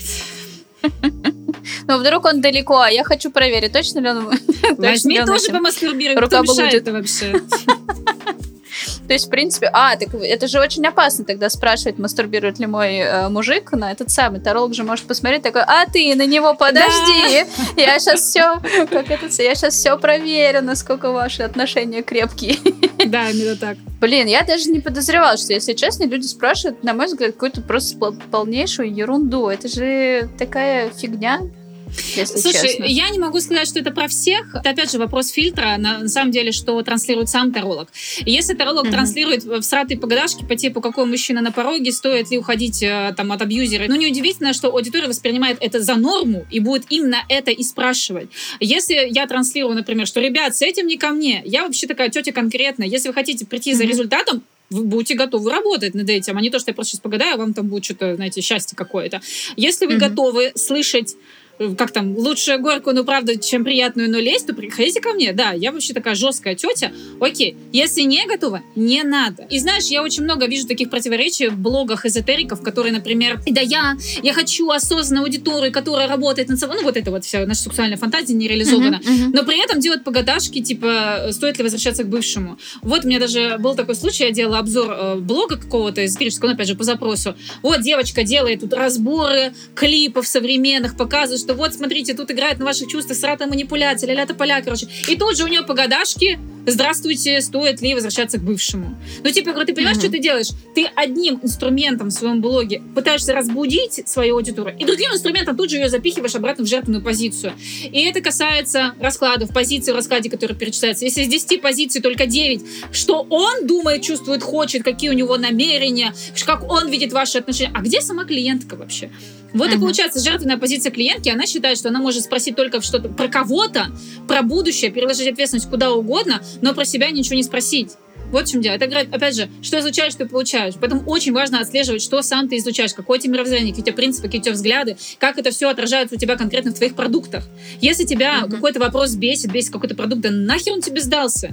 Ну, вдруг он далеко, а я хочу проверить, точно ли он... [LAUGHS] Возьми тоже помастурбируй, кто мешает вообще? [LAUGHS] То есть, в принципе, а, так это же очень опасно тогда спрашивать, мастурбирует ли мой э, мужик на этот самый. Таролог же может посмотреть такой, а ты на него подожди, да. я сейчас все, как это, я сейчас все проверю, насколько ваши отношения крепкие. Да, именно так. Блин, я даже не подозревала, что, если честно, люди спрашивают, на мой взгляд, какую-то просто полнейшую ерунду. Это же такая фигня. Если Слушай, честно. я не могу сказать, что это про всех. Это опять же вопрос фильтра, на, на самом деле, что транслирует сам таролог. Если таролог Мгм. транслирует в сратые погадашки по типу, какой мужчина на пороге, стоит ли уходить э, там от абьюзера, ну неудивительно, что аудитория воспринимает это за норму и будет именно это и спрашивать. Если я транслирую, например, что, ребят, с этим не ко мне, я вообще такая тетя конкретная, если вы хотите прийти за Мгм. результатом, вы будете готовы работать над этим, а не то, что я просто сейчас погадаю, а вам там будет что-то, знаете, счастье какое-то. Если вы Мгм. готовы слышать как там, лучше горькую, но правда, чем приятную, но лезть, то приходите ко мне. Да, я вообще такая жесткая тетя. Окей, если не готова, не надо. И знаешь, я очень много вижу таких противоречий в блогах эзотериков, которые, например, да я, я хочу осознанную аудиторию, которая работает над собой. Ну, вот это вот вся наша сексуальная фантазия не реализована. Мгм, мгм. Но при этом делать погадашки, типа, стоит ли возвращаться к бывшему. Вот у меня даже был такой случай, я делала обзор э, блога какого-то эзотерического, ну, опять же, по запросу. Вот девочка делает тут разборы клипов современных, показывает, что вот, смотрите, тут играет на ваших чувствах сратая манипуляция, ля-ля поля, короче. И тут же у нее погадашки, здравствуйте, стоит ли возвращаться к бывшему. Ну, типа, говорю, ты понимаешь, Мгм. что ты делаешь? Ты одним инструментом в своем блоге пытаешься разбудить свою аудиторию, и другим инструментом тут же ее запихиваешь обратно в жертвенную позицию. И это касается раскладов, позиций в раскладе, которые перечисляются. Если из 10 позиций только 9, что он думает, чувствует, хочет, какие у него намерения, как он видит ваши отношения. А где сама клиентка вообще? Вот и Мгм. получается жертвенная позиция клиентки, она считает, что она может спросить только что-то про кого-то, про будущее, переложить ответственность куда угодно, но про себя ничего не спросить. Вот в чем дело. Это, опять же, что изучаешь, что получаешь. Поэтому очень важно отслеживать, что сам ты изучаешь, какое у тебя мировоззрение, какие у тебя принципы, какие у тебя взгляды, как это все отражается у тебя конкретно в твоих продуктах. Если тебя Мгм. какой-то вопрос бесит, бесит какой-то продукт, да нахер он тебе сдался?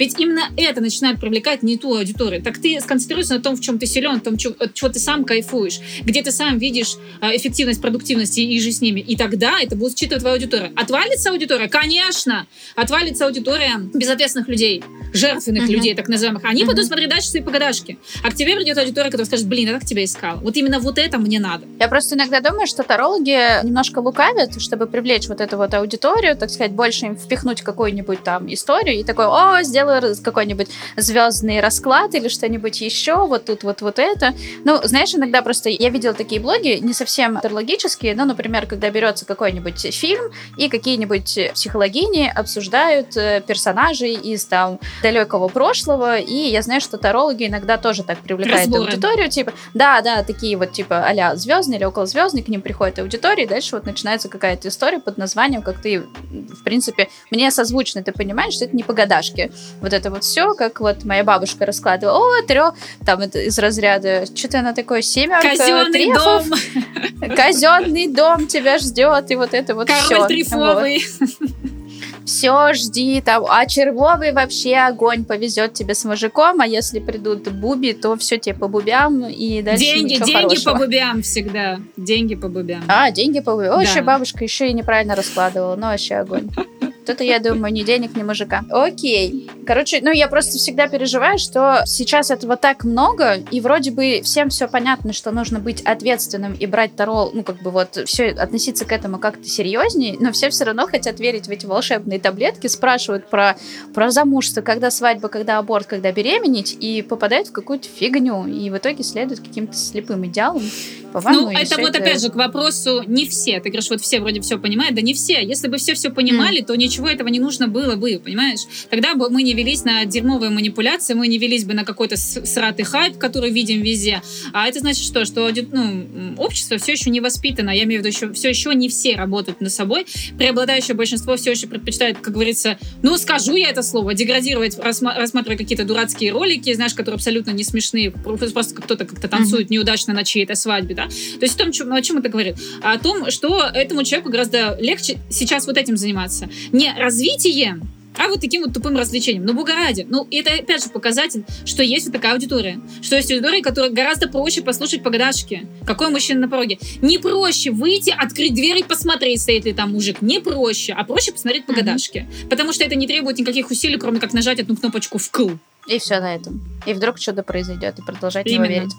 Ведь именно это начинает привлекать не ту аудиторию. Так ты сконцентрируйся на том, в чем ты силен, в том, чё- от чего ты сам кайфуешь, где ты сам видишь а, эффективность, продуктивность и, и же с ними. И тогда это будет считывать твоя аудитория. Отвалится аудитория? Конечно! Отвалится аудитория безответственных людей, жертвенных Мгм. людей, так называемых. Они Мгм. пойдут смотреть дальше свои погадашки. А к тебе придет аудитория, которая скажет, блин, я так тебя искала. Вот именно вот это мне надо. Я просто иногда думаю, что тарологи немножко лукавят, чтобы привлечь вот эту вот аудиторию, так сказать, больше им впихнуть какую-нибудь там историю и такой, о, сделаю какой-нибудь звездный расклад или что-нибудь еще, вот тут вот вот это. Ну, знаешь, иногда просто я видела такие блоги, не совсем тарологические, но, например, когда берется какой-нибудь фильм и какие-нибудь психологини обсуждают э, персонажей из там далекого прошлого, и я знаю, что тарологи иногда тоже так привлекают Разборы. аудиторию, типа, да, да, такие вот типа а-ля звездные или околозвездные, к ним приходит аудитория, и дальше вот начинается какая-то история под названием, как ты, в принципе, мне созвучно, ты понимаешь, что это не погадашки. Вот это вот все, как вот моя бабушка раскладывала, о, трё, там это из разряда, что-то она такое, семерка Казенный трефов, дом, [LAUGHS] казенный дом тебя ждет, и вот это вот все. король трифовый. Все, жди там. А червовый вообще огонь повезет тебе с мужиком, а если придут буби, то все тебе по бубям и дальше Деньги, деньги хорошего. по бубям всегда. Деньги по бубям. А, деньги по бубям. О, Да. еще бабушка еще и неправильно раскладывала, но вообще огонь. Тут я думаю, ни денег, ни мужика. Окей. Короче, ну я просто всегда переживаю, что сейчас этого так много, и вроде бы всем все понятно, что нужно быть ответственным и брать Таро, ну как бы вот все относиться к этому как-то серьезнее, но все все равно хотят верить в эти волшебные таблетки, спрашивают про, про замужество, когда свадьба, когда аборт, когда беременеть, и попадают в какую-то фигню, и в итоге следуют каким-то слепым идеалам. По-моему, Ну, и это вот опять же к вопросу не все. Ты говоришь, вот все вроде все понимают. Да не все. Если бы все все понимали, то ничего этого не нужно было бы, понимаешь? Тогда бы мы не велись на дерьмовые манипуляции, мы не велись бы на какой-то сратый хайп, который видим везде. А это значит что? Что ну, общество все еще не воспитано. Я имею в виду, еще, все еще не все работают над собой. Преобладающее большинство все еще предпочитает, как говорится, ну, скажу я это слово, деградировать, рассма- рассматривая какие-то дурацкие ролики, знаешь, которые абсолютно не смешные, просто кто-то как-то танцует неудачно на чьей-то свадьбе, да? То есть о том, чем- о чем это говорит? О том, что этому человеку гораздо легче сейчас вот этим заниматься. Не развитием, а вот таким вот тупым развлечением. Ну, бога ради. Ну, это опять же показатель, что есть вот такая аудитория. Что есть аудитория, которая гораздо проще послушать погадашки. Какой мужчина на пороге. Не проще выйти, открыть дверь и посмотреть, стоит ли там мужик. Не проще, а проще посмотреть погадашки. Потому что это не требует никаких усилий, кроме как нажать одну кнопочку «вкл». И все на этом. И вдруг что-то произойдет, и продолжать Именно. верить.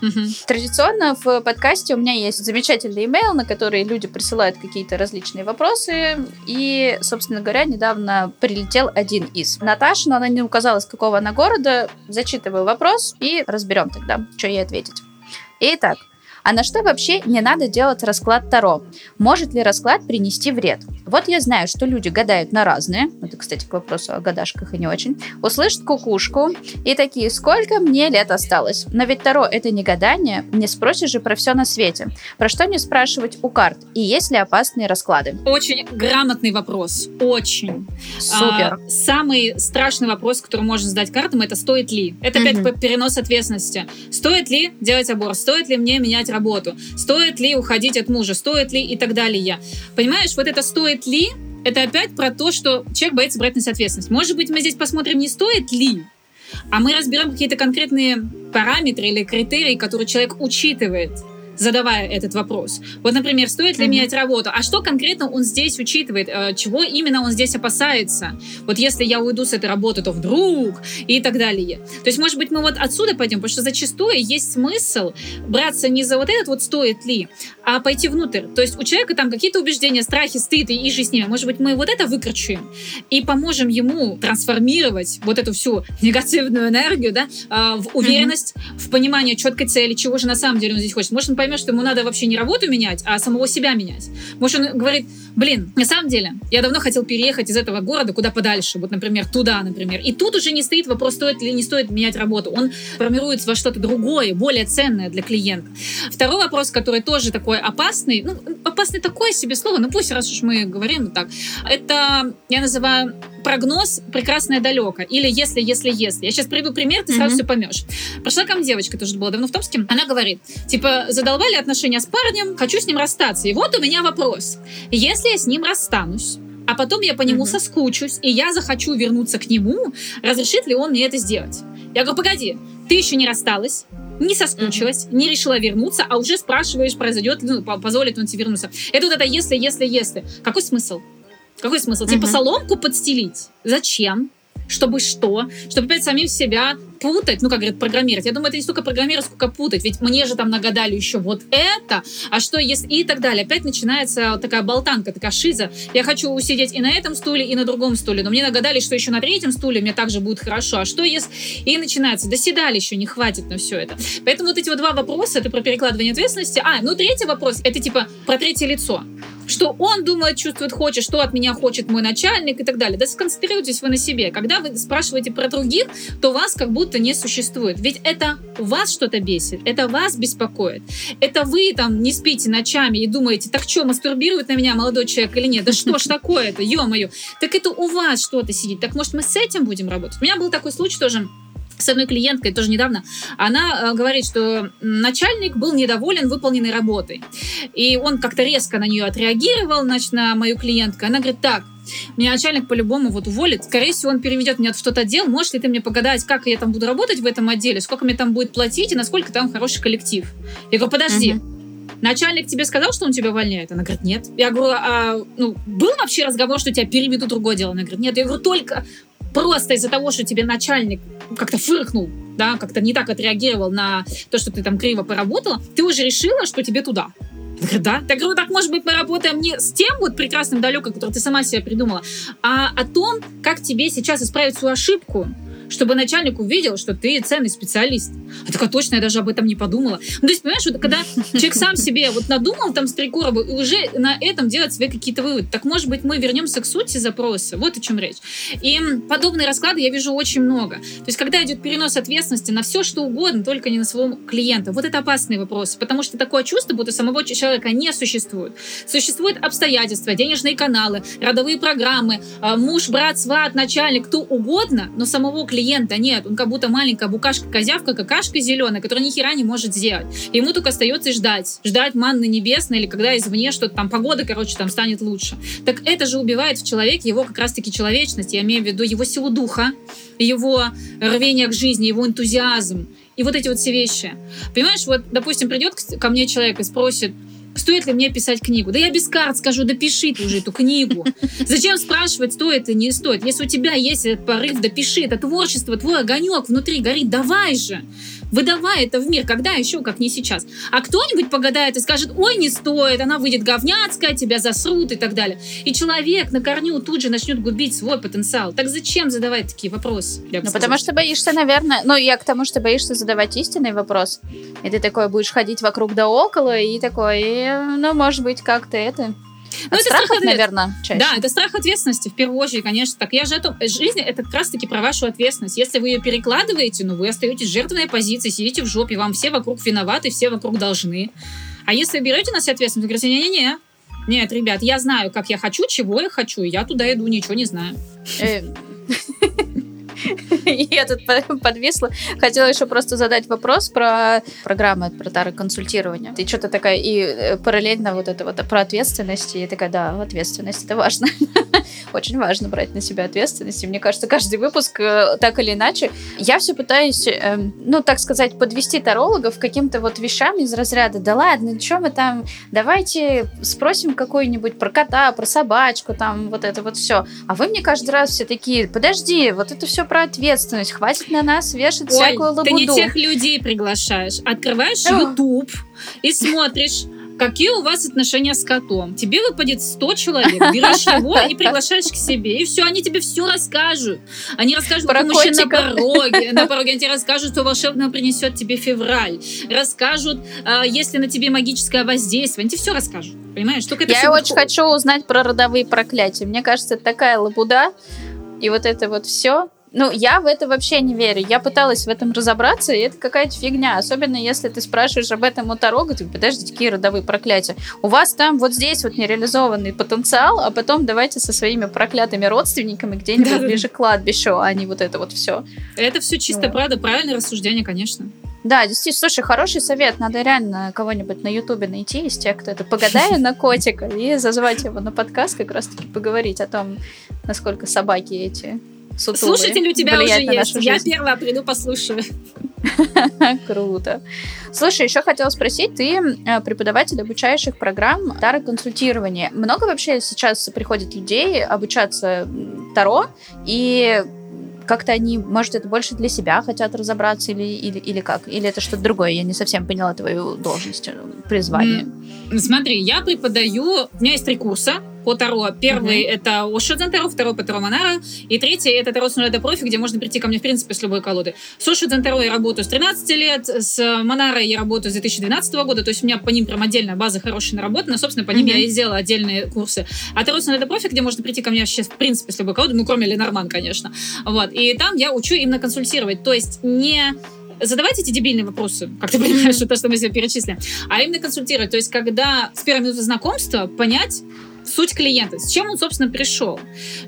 Мгм. [LAUGHS] Традиционно в подкасте у меня есть замечательный имейл, на который люди присылают какие-то различные вопросы. И, собственно говоря, недавно прилетел один из. Наташа, но она не указала, с какого она города. Зачитываю вопрос и разберем тогда, что ей ответить. Итак, А на что вообще не надо делать расклад Таро? Может ли расклад принести вред? Вот я знаю, что люди гадают на разные, это, кстати, к вопросу о гадашках и не очень, услышат кукушку и такие, сколько мне лет осталось? Но ведь Таро это не гадание, не спросишь же про все на свете. Про что не спрашивать у карт? И есть ли опасные расклады? Очень грамотный вопрос, очень. Супер. А, самый страшный вопрос, который можно задать картам, это стоит ли? Это опять угу. перенос ответственности. Стоит ли делать аборт? Стоит ли мне менять работу? Стоит ли уходить от мужа? Стоит ли и так далее? Понимаешь, вот это стоит ли, это опять про то, что человек боится брать на себя ответственность. Может быть, мы здесь посмотрим, не стоит ли, а мы разберем какие-то конкретные параметры или критерии, которые человек учитывает задавая этот вопрос. Вот, например, стоит ли mm-hmm. менять работу? А что конкретно он здесь учитывает? Э, чего именно он здесь опасается? Вот если я уйду с этой работы, то вдруг и так далее. То есть, может быть, мы вот отсюда пойдем, потому что зачастую есть смысл браться не за вот этот вот стоит ли, а пойти внутрь. То есть у человека там какие-то убеждения, страхи, стыд и же с ними. Может быть, мы вот это выкручиваем и поможем ему трансформировать вот эту всю негативную энергию да, э, в уверенность, mm-hmm. в понимание четкой цели, чего же на самом деле он здесь хочет. Может, он поймет, что ему надо вообще не работу менять, а самого себя менять. Может, он говорит, блин, на самом деле, я давно хотел переехать из этого города куда подальше, вот, например, туда, например. И тут уже не стоит вопрос, стоит или не стоит менять работу. Он формируется во что-то другое, более ценное для клиента. Второй вопрос, который тоже такой опасный, ну, опасный такое себе слово, ну пусть, раз уж мы говорим так, это я называю прогноз прекрасное далеко. Или если, если, если. Я сейчас приведу пример, ты сразу mm-hmm. все поймешь. Прошла ко мне девочка, тоже была давно в Томске. Она говорит, типа, задолбали отношения с парнем, хочу с ним расстаться. И вот у меня вопрос. Если я с ним расстанусь, а потом я по нему mm-hmm. соскучусь, и я захочу вернуться к нему, разрешит ли он мне это сделать? Я говорю, погоди, ты еще не рассталась, не соскучилась, mm-hmm. не решила вернуться, а уже спрашиваешь, произойдет, ну, позволит он тебе вернуться. Это вот это если, если, если. Какой смысл? Какой смысл? Типа соломку подстелить? Зачем? Чтобы что? Чтобы опять самим себя путать, ну, как говорят, программировать. Я думаю, это не столько программировать, сколько путать. Ведь мне же там нагадали еще вот это, а что если и так далее. Опять начинается такая болтанка, такая шиза. Я хочу усидеть и на этом стуле, и на другом стуле, но мне нагадали, что еще на третьем стуле мне также будет хорошо. А что если... И начинается, до еще не хватит на все это. Поэтому вот эти вот два вопроса, это про перекладывание ответственности. А, ну, третий вопрос, это типа про третье лицо что он думает, чувствует, хочет, что от меня хочет мой начальник и так далее. Да сконцентрируйтесь вы на себе. Когда вы спрашиваете про других, то вас как будто не существует. Ведь это вас что-то бесит, это вас беспокоит. Это вы там не спите ночами и думаете, так что, мастурбирует на меня молодой человек или нет? Да что ж такое-то, ё-моё. Так это у вас что-то сидит. Так может мы с этим будем работать? У меня был такой случай тоже с одной клиенткой тоже недавно, она э, говорит, что начальник был недоволен выполненной работой. И он как-то резко на нее отреагировал, значит, на мою клиентку. Она говорит, так, меня начальник по-любому вот уволит. Скорее всего, он переведет меня в тот отдел. Можешь ли ты мне погадать, как я там буду работать в этом отделе, сколько мне там будет платить и насколько там хороший коллектив? Я говорю, подожди. Угу. Начальник тебе сказал, что он тебя увольняет? Она говорит, нет. Я говорю, а ну, был вообще разговор, что тебя переведут в другое дело? Она говорит, нет. Я говорю, только просто из-за того, что тебе начальник как-то фыркнул, да, как-то не так отреагировал на то, что ты там криво поработала, ты уже решила, что тебе туда. Да. Так говорю, так может быть мы работаем не с тем вот прекрасным далеком, который ты сама себе придумала, а о том, как тебе сейчас исправить свою ошибку, чтобы начальник увидел, что ты ценный специалист. А такая, точно, я даже об этом не подумала. Ну, то есть, понимаешь, вот, когда человек сам себе вот надумал там с три короба, и уже на этом делать свои какие-то выводы. Так, может быть, мы вернемся к сути запроса. Вот о чем речь. И подобные расклады я вижу очень много. То есть, когда идет перенос ответственности на все, что угодно, только не на своего клиента. Вот это опасные вопросы, потому что такое чувство, будто самого человека не существует. Существуют обстоятельства, денежные каналы, родовые программы, а, муж, брат, сват, начальник, кто угодно, но самого клиента клиента нет. Он как будто маленькая букашка-козявка, какашка зеленая, которая ни хера не может сделать. Ему только остается ждать. Ждать манны небесной или когда извне что-то там, погода, короче, там станет лучше. Так это же убивает в человеке его как раз-таки человечность. Я имею в виду его силу духа, его рвение к жизни, его энтузиазм. И вот эти вот все вещи. Понимаешь, вот, допустим, придет ко мне человек и спросит, стоит ли мне писать книгу? Да я без карт скажу, да пиши ты уже эту книгу. Зачем спрашивать, стоит или не стоит? Если у тебя есть этот порыв, да пиши, это творчество, твой огонек внутри горит, давай же. Выдавай это в мир. Когда еще, как не сейчас? А кто-нибудь погадает и скажет, ой, не стоит, она выйдет говняцкая, тебя засрут и так далее. И человек на корню тут же начнет губить свой потенциал. Так зачем задавать такие вопросы? Ну, потому что боишься, наверное, ну, я к тому, что боишься задавать истинный вопрос. И ты такой будешь ходить вокруг да около, и такой, ну, может быть, как-то это ну, это страх, ответ... наверное, чаще. Да, это страх ответственности, в первую очередь, конечно. Так я же эту жизнь, это как раз-таки про вашу ответственность. Если вы ее перекладываете, ну, вы остаетесь в жертвенной позиции, сидите в жопе, вам все вокруг виноваты, все вокруг должны. А если вы берете на себя ответственность, вы говорите, не-не-не, нет, ребят, я знаю, как я хочу, чего я хочу, и я туда иду, ничего не знаю. Э, Я тут подвисла. Хотела еще просто задать вопрос про программы, про тары консультирования. Ты что-то такая, и э, параллельно вот это вот про ответственность, и такая, да, ответственность, это важно. [LAUGHS] Очень важно брать на себя ответственность. И мне кажется, каждый выпуск, э, так или иначе, я все пытаюсь, эм, ну, так сказать, подвести тарологов каким-то вот вещам из разряда, да ладно, что мы там, давайте спросим какой-нибудь про кота, про собачку, там, вот это вот все. А вы мне каждый раз все такие, подожди, вот это все про ответственность. Хватит на нас вешать Ой, всякую лабуду. ты не тех людей приглашаешь. Открываешь YouTube и смотришь какие у вас отношения с котом. Тебе выпадет 100 человек, берешь [LAUGHS] его и приглашаешь к себе, и все, они тебе все расскажут. Они расскажут, Про какой мужчина на пороге, на [LAUGHS] пороге, они тебе расскажут, что волшебно принесет тебе февраль, расскажут, а, если на тебе магическое воздействие, они тебе все расскажут, понимаешь? Только это Я очень хочу узнать про родовые проклятия. Мне кажется, это такая лабуда, и вот это вот все, ну, я в это вообще не верю. Я пыталась в этом разобраться, и это какая-то фигня. Особенно если ты спрашиваешь об этом у Тарога, ты подожди, какие родовые проклятия? У вас там вот здесь вот нереализованный потенциал, а потом давайте со своими проклятыми родственниками где-нибудь да, ближе к кладбищу, а не вот это вот все. Это все чисто ну. правда, правильное рассуждение, конечно. Да, действительно, слушай, хороший совет. Надо реально кого-нибудь на Ютубе найти из тех, кто это погадает на котика, и зазвать его на подкаст, как раз-таки поговорить о том, насколько собаки эти сутулые. Слушатель у тебя уже есть. Я первая приду, послушаю. [LAUGHS] Круто. Слушай, еще хотела спросить, ты э, преподаватель обучающих программ Таро консультирования. Много вообще сейчас приходит людей обучаться Таро, и как-то они, может, это больше для себя хотят разобраться или, или, или как? Или это что-то другое? Я не совсем поняла твою должность, э, призвание. Смотри, я преподаю, у меня есть три курса по Таро. Первый uh-huh. это Ошидзен Таро, второй по Таро Монара, и третий это Таро Сунеда Профи, где можно прийти ко мне, в принципе, с любой колоды. С Ошидзен Таро я работаю с 13 лет, с Монарой я работаю с 2012 года, то есть у меня по ним прям отдельная база хорошая наработана, собственно, по ним uh-huh. я и сделала отдельные курсы. А Таро Сунеда Профи, где можно прийти ко мне вообще, в принципе, с любой колоды, ну, кроме Ленорман, конечно. Вот. И там я учу именно консультировать, то есть не задавать эти дебильные вопросы, как ты понимаешь, то, что мы себе перечислим, а именно консультировать. То есть, когда с первой минуты знакомства понять, суть клиента, с чем он, собственно, пришел.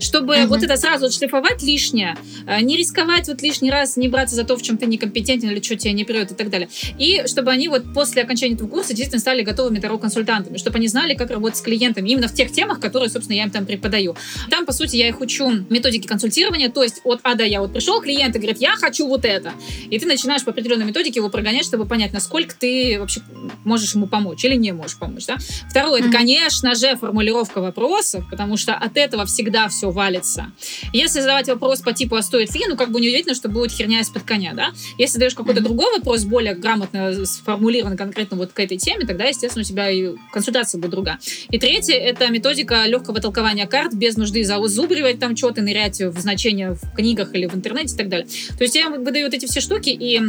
Чтобы uh-huh. вот это сразу отшлифовать лишнее, э, не рисковать вот лишний раз, не браться за то, в чем ты некомпетентен или что тебе не придет и так далее. И чтобы они вот после окончания этого курса действительно стали готовыми таро-консультантами, чтобы они знали, как работать с клиентами именно в тех темах, которые, собственно, я им там преподаю. Там, по сути, я их учу методики консультирования, то есть от А до Я. Вот пришел клиент и говорит, я хочу вот это. И ты начинаешь по определенной методике его прогонять, чтобы понять, насколько ты вообще можешь ему помочь или не можешь помочь. Да? Второе, mm-hmm. это, конечно же, формулировка формулировка вопросов, потому что от этого всегда все валится. Если задавать вопрос по типу «А стоит ли?», ну, как бы неудивительно, что будет херня из-под коня, да? Если даешь какой-то другой вопрос, более грамотно сформулирован конкретно вот к этой теме, тогда, естественно, у тебя и консультация будет другая. И третье — это методика легкого толкования карт без нужды заузубривать там что-то, нырять в значения в книгах или в интернете и так далее. То есть я выдаю вот эти все штуки, и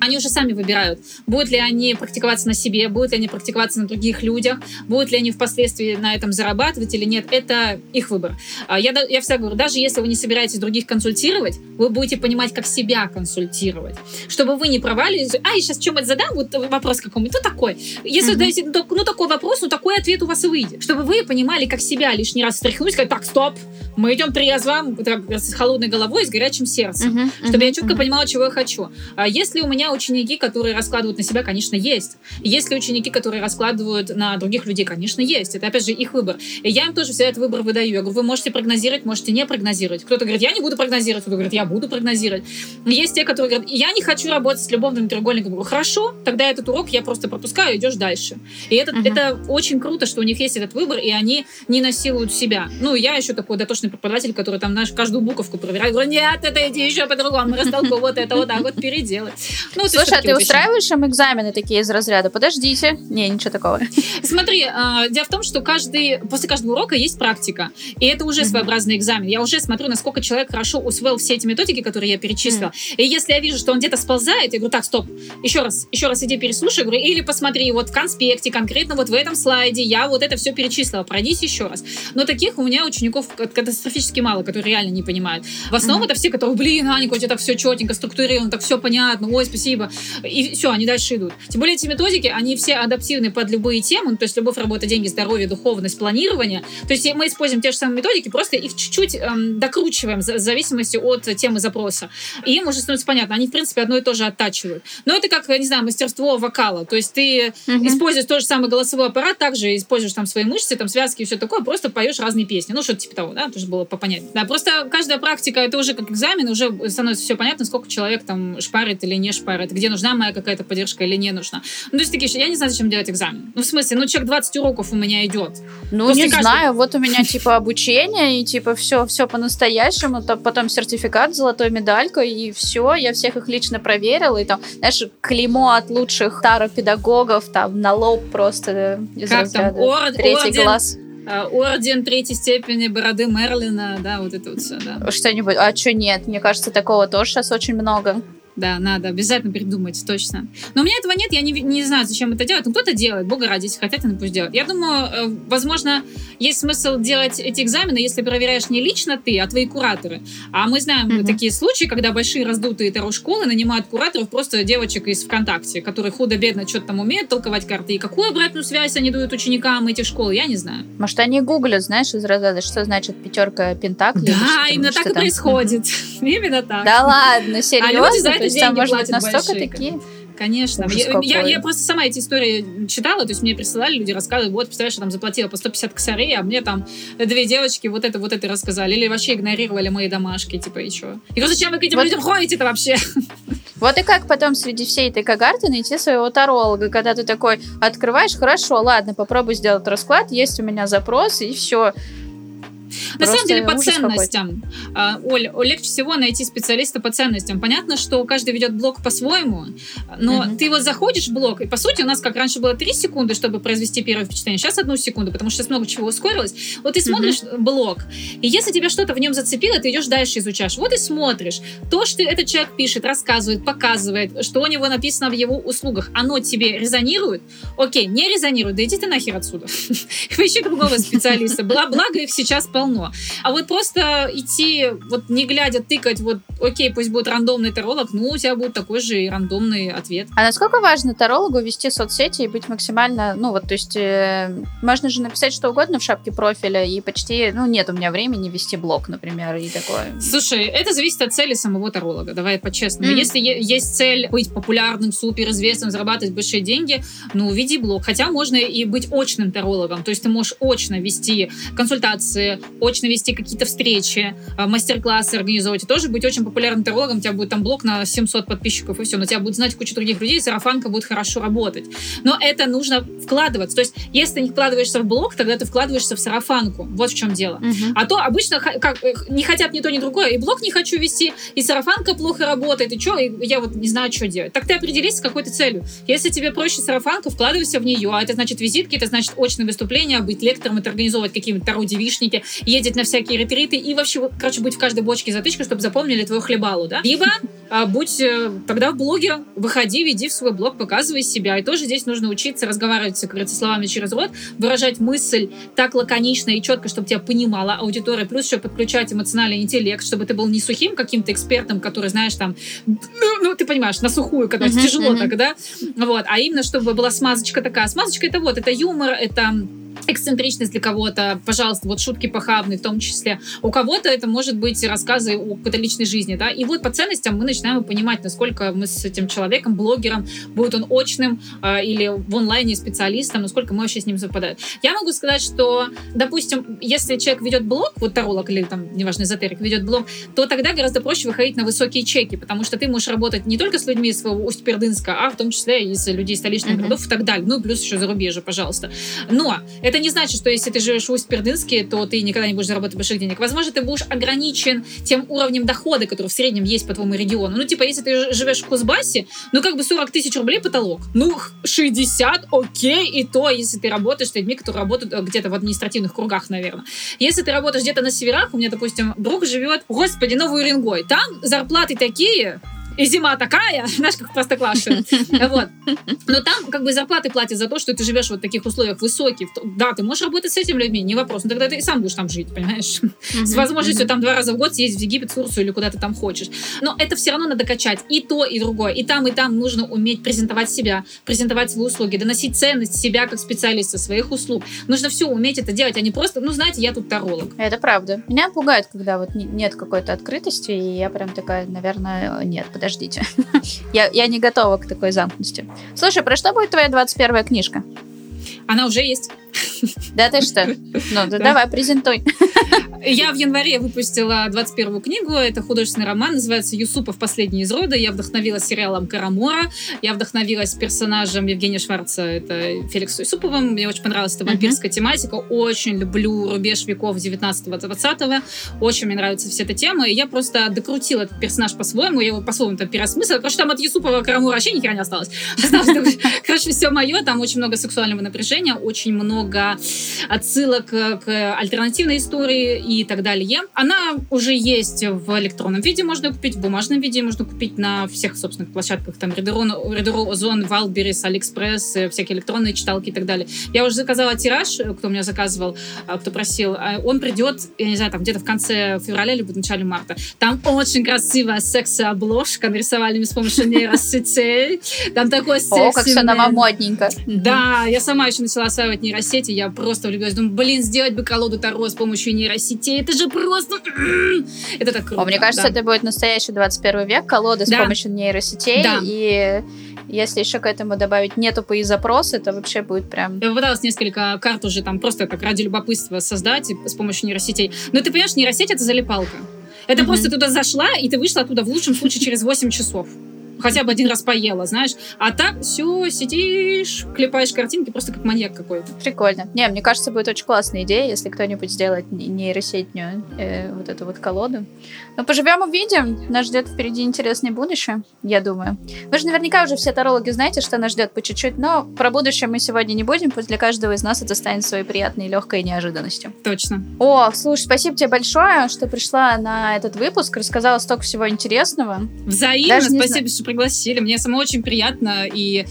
они уже сами выбирают, будут ли они практиковаться на себе, будут ли они практиковаться на других людях, будут ли они впоследствии на этом зарабатывать или нет. Это их выбор. А, я, я всегда говорю, даже если вы не собираетесь других консультировать, вы будете понимать, как себя консультировать. Чтобы вы не провалились. А, я сейчас чем-то задам, вот вопрос какому-нибудь, ну такой. Если mm-hmm. даете, ну, такой вопрос, ну такой ответ у вас и выйдет. Чтобы вы понимали, как себя лишний раз встряхнуть, сказать, так, стоп, мы идем трезво, с холодной головой и с горячим сердцем. Mm-hmm. Чтобы я четко mm-hmm. понимала, чего я хочу. А если у меня меня ученики, которые раскладывают на себя, конечно, есть. Есть ли ученики, которые раскладывают на других людей? Конечно, есть. Это, опять же, их выбор. И я им тоже всегда этот выбор выдаю. Я говорю, вы можете прогнозировать, можете не прогнозировать. Кто-то говорит, я не буду прогнозировать, кто-то говорит, я буду прогнозировать. Есть те, которые говорят, я не хочу работать с любовным треугольником. Я говорю, хорошо, тогда этот урок я просто пропускаю, идешь дальше. И это, uh-huh. это очень круто, что у них есть этот выбор, и они не насилуют себя. Ну, я еще такой дотошный преподаватель, который там, знаешь, каждую буковку проверяет. Говорю, нет, это иди еще по-другому, растолку, вот это вот так вот переделать. Ну, Слушай, а ты устраиваешь им экзамены такие из разряда? Подождите. Не, ничего такого. [LAUGHS] Смотри, э, дело в том, что каждый, после каждого урока есть практика. И это уже mm-hmm. своеобразный экзамен. Я уже смотрю, насколько человек хорошо усвоил все эти методики, которые я перечислила. Mm-hmm. И если я вижу, что он где-то сползает, я говорю, так, стоп, еще раз, еще раз иди переслушай, говорю, или посмотри, вот в конспекте, конкретно вот в этом слайде, я вот это все перечислила, пройдись еще раз. Но таких у меня учеников катастрофически мало, которые реально не понимают. В основном mm-hmm. это все, которые, блин, Аня, хоть это все четенько, структурировано, так все понятно, ой, спасибо. И все, они дальше идут. Тем более эти методики, они все адаптивны под любые темы, ну, то есть любовь, работа, деньги, здоровье, духовность, планирование. То есть мы используем те же самые методики, просто их чуть-чуть эм, докручиваем в зависимости от темы запроса. И им уже становится понятно, они, в принципе, одно и то же оттачивают. Но это как, не знаю, мастерство вокала. То есть ты mm-hmm. используешь тот же самый голосовой аппарат, также используешь там свои мышцы, там связки и все такое, просто поешь разные песни. Ну, что-то типа того, да, тоже было попонять. Да, просто каждая практика, это уже как экзамен, уже становится все понятно, сколько человек там шпарит или не шпарит, где нужна моя какая-то поддержка или не нужна. Ну, то есть такие, я не знаю, зачем делать экзамен. Ну, в смысле, ну, человек 20 уроков у меня идет. Ну, После не каждого... знаю, вот у меня типа обучение, и типа все, все по-настоящему, потом сертификат золотой медалькой, и все, я всех их лично проверила, и там, знаешь, клеймо от лучших таро-педагогов, там, на лоб просто из как. Там, ор- третий орден, глаз. А, орден третьей степени бороды Мерлина, да, вот это вот все, да. Что-нибудь, а что нет? Мне кажется, такого тоже сейчас очень много. Да, надо обязательно придумать, точно. Но у меня этого нет, я не, не знаю, зачем это делать. Но кто-то делает, бога ради, если хотят, они пусть делают. Я думаю, э, возможно, есть смысл делать эти экзамены, если проверяешь не лично ты, а твои кураторы. А мы знаем mm-hmm. такие случаи, когда большие раздутые таро-школы нанимают кураторов просто девочек из ВКонтакте, которые худо-бедно что-то там умеют толковать карты. И какую обратную связь они дают ученикам этих школ, я не знаю. Может, они гуглят, знаешь, из разряда, что значит пятерка пентаклей? Да, именно так и происходит. [LAUGHS] Именно так. Да ладно, серьезно? Есть там может быть настолько большие, такие... Конечно. Я, я, я просто сама эти истории читала, то есть мне присылали, люди рассказывали, вот, представляешь, я там заплатила по 150 косарей, а мне там две девочки вот это, вот это рассказали. Или вообще игнорировали мои домашки, типа, и что? И говорю, зачем вы к этим вот... людям ходите-то вообще? [LAUGHS] Вот и как потом среди всей этой когарты найти своего таролога, когда ты такой открываешь, хорошо, ладно, попробуй сделать расклад, есть у меня запрос, и все. На самом деле, по ценностям. А, Оль, легче всего найти специалиста по ценностям. Понятно, что каждый ведет блог по-своему, но угу. ты вот заходишь в блог, и по сути у нас как раньше было 3 секунды, чтобы произвести первое впечатление, сейчас одну секунду, потому что сейчас много чего ускорилось. Вот ты смотришь угу. блог, и если тебя что-то в нем зацепило, ты идешь дальше изучаешь. Вот и смотришь. То, что этот человек пишет, рассказывает, показывает, что у него написано в его услугах, оно тебе резонирует? Окей, не резонирует, да иди ты нахер отсюда. [LAUGHS] Ищи другого специалиста. Благо их сейчас полно. А вот просто идти, вот не глядя, тыкать, вот, окей, пусть будет рандомный таролог, ну, у тебя будет такой же и рандомный ответ. А насколько важно тарологу вести соцсети и быть максимально, ну, вот, то есть, э, можно же написать что угодно в шапке профиля, и почти, ну, нет у меня времени вести блог, например, и такое. Слушай, это зависит от цели самого таролога, давай по-честному. Mm. Если есть цель быть популярным, суперизвестным, зарабатывать большие деньги, ну, веди блог. Хотя можно и быть очным тарологом, то есть ты можешь очно вести консультации, очно вести какие-то встречи, а, мастер-классы организовывать, и тоже быть очень популярным тарологом, у тебя будет там блог на 700 подписчиков, и все, но тебя будет знать куча других людей, и сарафанка будет хорошо работать. Но это нужно вкладываться. То есть, если ты не вкладываешься в блог, тогда ты вкладываешься в сарафанку. Вот в чем дело. Uh-huh. А то обычно как, э, не хотят ни то, ни другое. И блог не хочу вести, и сарафанка плохо работает, и что, я вот не знаю, что делать. Так ты определись с какой-то целью. Если тебе проще сарафанка, вкладывайся в нее, а это значит визитки, это значит очное выступление, быть лектором, это организовывать какие-то таро-девишники, ездить на всякие ретриты и вообще, короче, быть в каждой бочке затычка, чтобы запомнили твою хлебалу, да? Либо а, будь э, тогда в блоге, выходи, веди в свой блог, показывай себя. И тоже здесь нужно учиться разговаривать, как говорится, словами через рот, выражать мысль так лаконично и четко, чтобы тебя понимала аудитория, плюс еще подключать эмоциональный интеллект, чтобы ты был не сухим каким-то экспертом, который, знаешь, там, ну, ну ты понимаешь, на сухую, когда uh-huh, тяжело uh-huh. тогда, вот, а именно, чтобы была смазочка такая. Смазочка это вот, это юмор, это эксцентричность для кого-то, пожалуйста, вот шутки похабные в том числе. У кого-то это может быть рассказы о какой-то личной жизни, да, и вот по ценностям мы начинаем понимать, насколько мы с этим человеком, блогером, будет он очным э, или в онлайне специалистом, насколько мы вообще с ним совпадаем. Я могу сказать, что, допустим, если человек ведет блог, вот таролог или там, неважно, эзотерик ведет блог, то тогда гораздо проще выходить на высокие чеки, потому что ты можешь работать не только с людьми из своего Усть-Пердынска, а в том числе и с людей столичных uh-huh. городов и так далее. Ну, плюс еще зарубежье, пожалуйста. Но Это не значит, что если ты живешь в Усть-Пердынске, то ты никогда не будешь заработать больших денег. Возможно, ты будешь ограничен тем уровнем дохода, который в среднем есть по твоему региону. Ну, типа, если ты живешь в Кузбассе, ну, как бы 40 тысяч рублей потолок. Ну, 60, окей, и то, если ты работаешь с людьми, которые работают э, где-то в административных кругах, наверное. Если ты работаешь где-то на северах, у меня, допустим, друг живет, господи, Новый Уренгой, там зарплаты такие, и зима такая, [LAUGHS] знаешь, как в Простоквашино. [LAUGHS] Вот. Но там как бы зарплаты платят за то, что ты живешь в вот таких условиях высоких. Да, ты можешь работать с этими людьми, не вопрос. Но тогда ты и сам будешь там жить, понимаешь? С возможностью там два раза в год съездить в Египет, в Турцию или куда ты там хочешь. Но это все равно надо качать и то, и другое. И там, и там нужно уметь презентовать себя, презентовать свои услуги, доносить ценность себя как специалиста, своих услуг. Нужно все уметь это делать, а не просто, ну, знаете, я тут таролог. Это правда. Меня пугает, когда вот нет какой-то открытости, и я прям такая, наверное, нет, подожди подождите. [LAUGHS] я, я не готова к такой замкнутости. Слушай, про что будет твоя 21 книжка? Она уже есть. Да ты что? Ну, да. давай, презентуй. Я в январе выпустила 21 книгу. Это художественный роман, называется «Юсупов. Последний из рода». Я вдохновилась сериалом «Карамора». Я вдохновилась персонажем Евгения Шварца, это Феликс Юсуповым. Мне очень понравилась эта вампирская uh-huh. тематика. Очень люблю рубеж веков 19-20. Очень мне нравится вся эта тема. И я просто докрутила этот персонаж по-своему. Я его по-своему там переосмыслила. Короче, там от Юсупова Карамора вообще ни хера не осталось. осталось короче, все мое. Там очень много сексуального напряжения, очень много отсылок к альтернативной истории и так далее. Она уже есть в электронном виде, можно купить, в бумажном виде можно купить на всех собственных площадках, там Ridero, Ozon, Wildberries, AliExpress, э, всякие электронные читалки и так далее. Я уже заказала тираж, э, кто меня заказывал, э, кто просил. Он придет, я не знаю, там где-то в конце февраля либо в начале марта. Там очень красивая секси-обложка, нарисовали с помощью нейросетей. Там такой секси. О, как все новомодненько. Да, я сама еще начала осваивать нейросети, я просто влюбилась. Думаю, блин, сделать бы колоду Таро с помощью нейросетей. Это же просто... Это так круто. О, мне кажется, да. это будет настоящий 21 век, колода да. с помощью нейросетей. Да. И если еще к этому добавить не тупые запросы, то вообще будет прям... Я попыталась несколько карт уже там просто как ради любопытства создать с помощью нейросетей. Но ты понимаешь, нейросеть — это залипалка. Это mm-hmm. просто туда зашла, и ты вышла оттуда в лучшем случае через 8 часов хотя бы один раз поела, знаешь. А так все, сидишь, клепаешь картинки просто как маньяк какой-то. Прикольно. Не, мне кажется, будет очень классная идея, если кто-нибудь сделает нейросетнюю э, вот эту вот колоду. Но поживем увидим. Нас ждет впереди интересное будущее, я думаю. Вы же наверняка уже все тарологи знаете, что нас ждет по чуть-чуть, но про будущее мы сегодня не будем, пусть для каждого из нас это станет своей приятной и легкой неожиданностью. Точно. О, слушай, спасибо тебе большое, что пришла на этот выпуск, рассказала столько всего интересного. Взаимно, спасибо, что пригласили. Мне самому очень приятно. И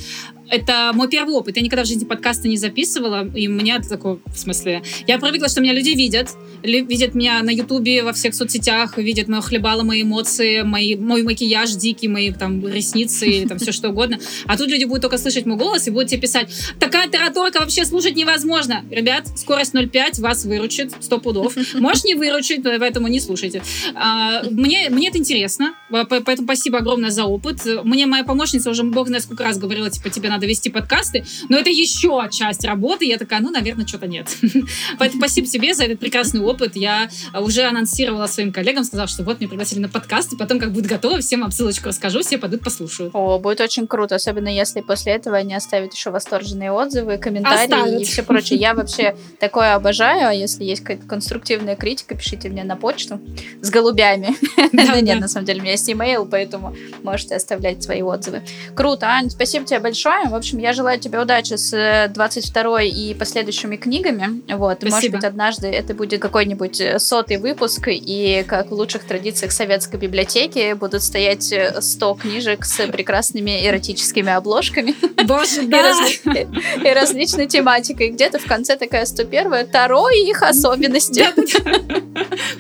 это мой первый опыт. Я никогда в жизни подкаста не записывала, и меня такое, в смысле, я привыкла, что меня люди видят, видят меня на Ютубе, во всех соцсетях, видят мое хлебало, мои эмоции, мои, мой макияж дикий, мои там ресницы или там все что угодно. А тут люди будут только слышать мой голос и будут тебе писать, такая тараторка вообще слушать невозможно. Ребят, скорость 0,5 вас выручит, 100 пудов. Можешь не выручить, поэтому не слушайте. А, мне, мне это интересно, поэтому спасибо огромное за опыт. Мне моя помощница уже, бог знает сколько раз говорила, типа, тебе надо вести подкасты, но это еще часть работы. Я такая, ну, наверное, что-то нет. [LAUGHS] Поэтому спасибо тебе за этот прекрасный опыт. Я уже анонсировала своим коллегам, сказала, что вот меня пригласили на подкаст, и потом, как будет готово, всем вам ссылочку расскажу, все пойдут послушают. О, будет очень круто, особенно если после этого они оставят еще восторженные отзывы, комментарии Оставят. и все прочее. Я вообще такое обожаю, а если есть какая-то конструктивная критика, пишите мне на почту с голубями. [LAUGHS] Да, нет, на самом деле, у меня есть имейл, поэтому можете оставлять свои отзывы. Круто, Ань, спасибо тебе большое. В общем, я желаю тебе удачи с 22 э, и последующими книгами. Вот, Спасибо. может быть, однажды это будет какой-нибудь э, сотый выпуск, и как в лучших традициях советской библиотеки будут стоять 100 э, книжек с прекрасными эротическими обложками. Боже, да! И различной тематикой. Где-то в конце такая 101 Таро и их особенности.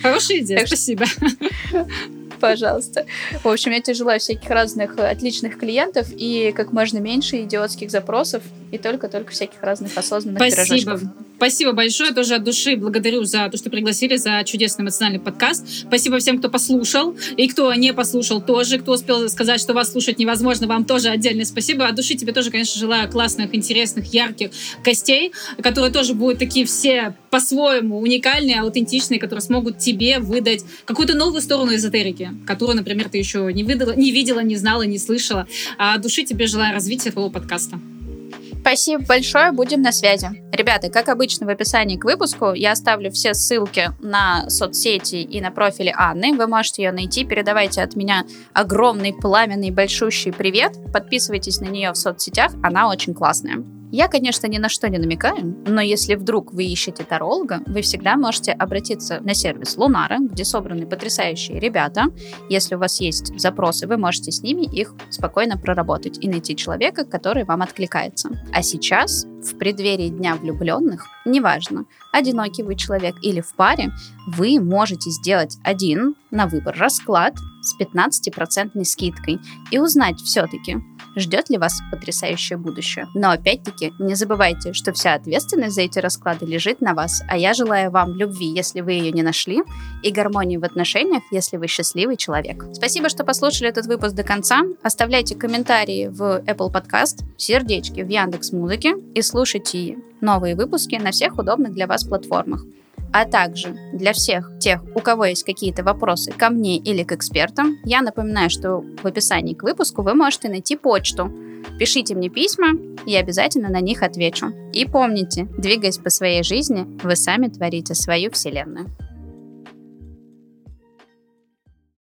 Хорошая идея, спасибо. Пожалуйста. В общем, я тебе желаю всяких разных э, отличных клиентов и как можно меньше идиотских запросов и только-только всяких разных осознанных Спасибо. пирожочков. Спасибо большое, тоже от души благодарю за то, что пригласили, за чудесный эмоциональный подкаст. Спасибо всем, кто послушал, и кто не послушал тоже, кто успел сказать, что вас слушать невозможно, вам тоже отдельное спасибо. От души тебе тоже, конечно, желаю классных, интересных, ярких гостей, которые тоже будут такие все по-своему уникальные, аутентичные, которые смогут тебе выдать какую-то новую сторону эзотерики, которую, например, ты еще не, выдала, не видела, не знала, не слышала. А от души тебе желаю развития твоего подкаста. Спасибо большое, будем на связи. Ребята, как обычно в описании к выпуску я оставлю все ссылки на соцсети и на профили Анны. Вы можете ее найти. Передавайте от меня огромный, пламенный, большущий привет. Подписывайтесь на нее в соцсетях, она очень классная. Я, конечно, ни на что не намекаю, но если вдруг вы ищете таролога, вы всегда можете обратиться на сервис Лунара, где собраны потрясающие ребята. Если у вас есть запросы, вы можете с ними их спокойно проработать и найти человека, который вам откликается. А сейчас, в преддверии Дня влюбленных, неважно, одинокий вы человек или в паре, вы можете сделать один на выбор расклад с 15% скидкой и узнать все-таки, ждет ли вас потрясающее будущее. Но опять-таки не забывайте, что вся ответственность за эти расклады лежит на вас, а я желаю вам любви, если вы ее не нашли, и гармонии в отношениях, если вы счастливый человек. Спасибо, что послушали этот выпуск до конца. Оставляйте комментарии в Apple Podcast, сердечки в Яндекс Музыке и слушайте новые выпуски на всех удобных для вас платформах. А также для всех тех, у кого есть какие-то вопросы ко мне или к экспертам, я напоминаю, что в описании к выпуску вы можете найти почту. Пишите мне письма, я обязательно на них отвечу. И помните, двигаясь по своей жизни, вы сами творите свою вселенную.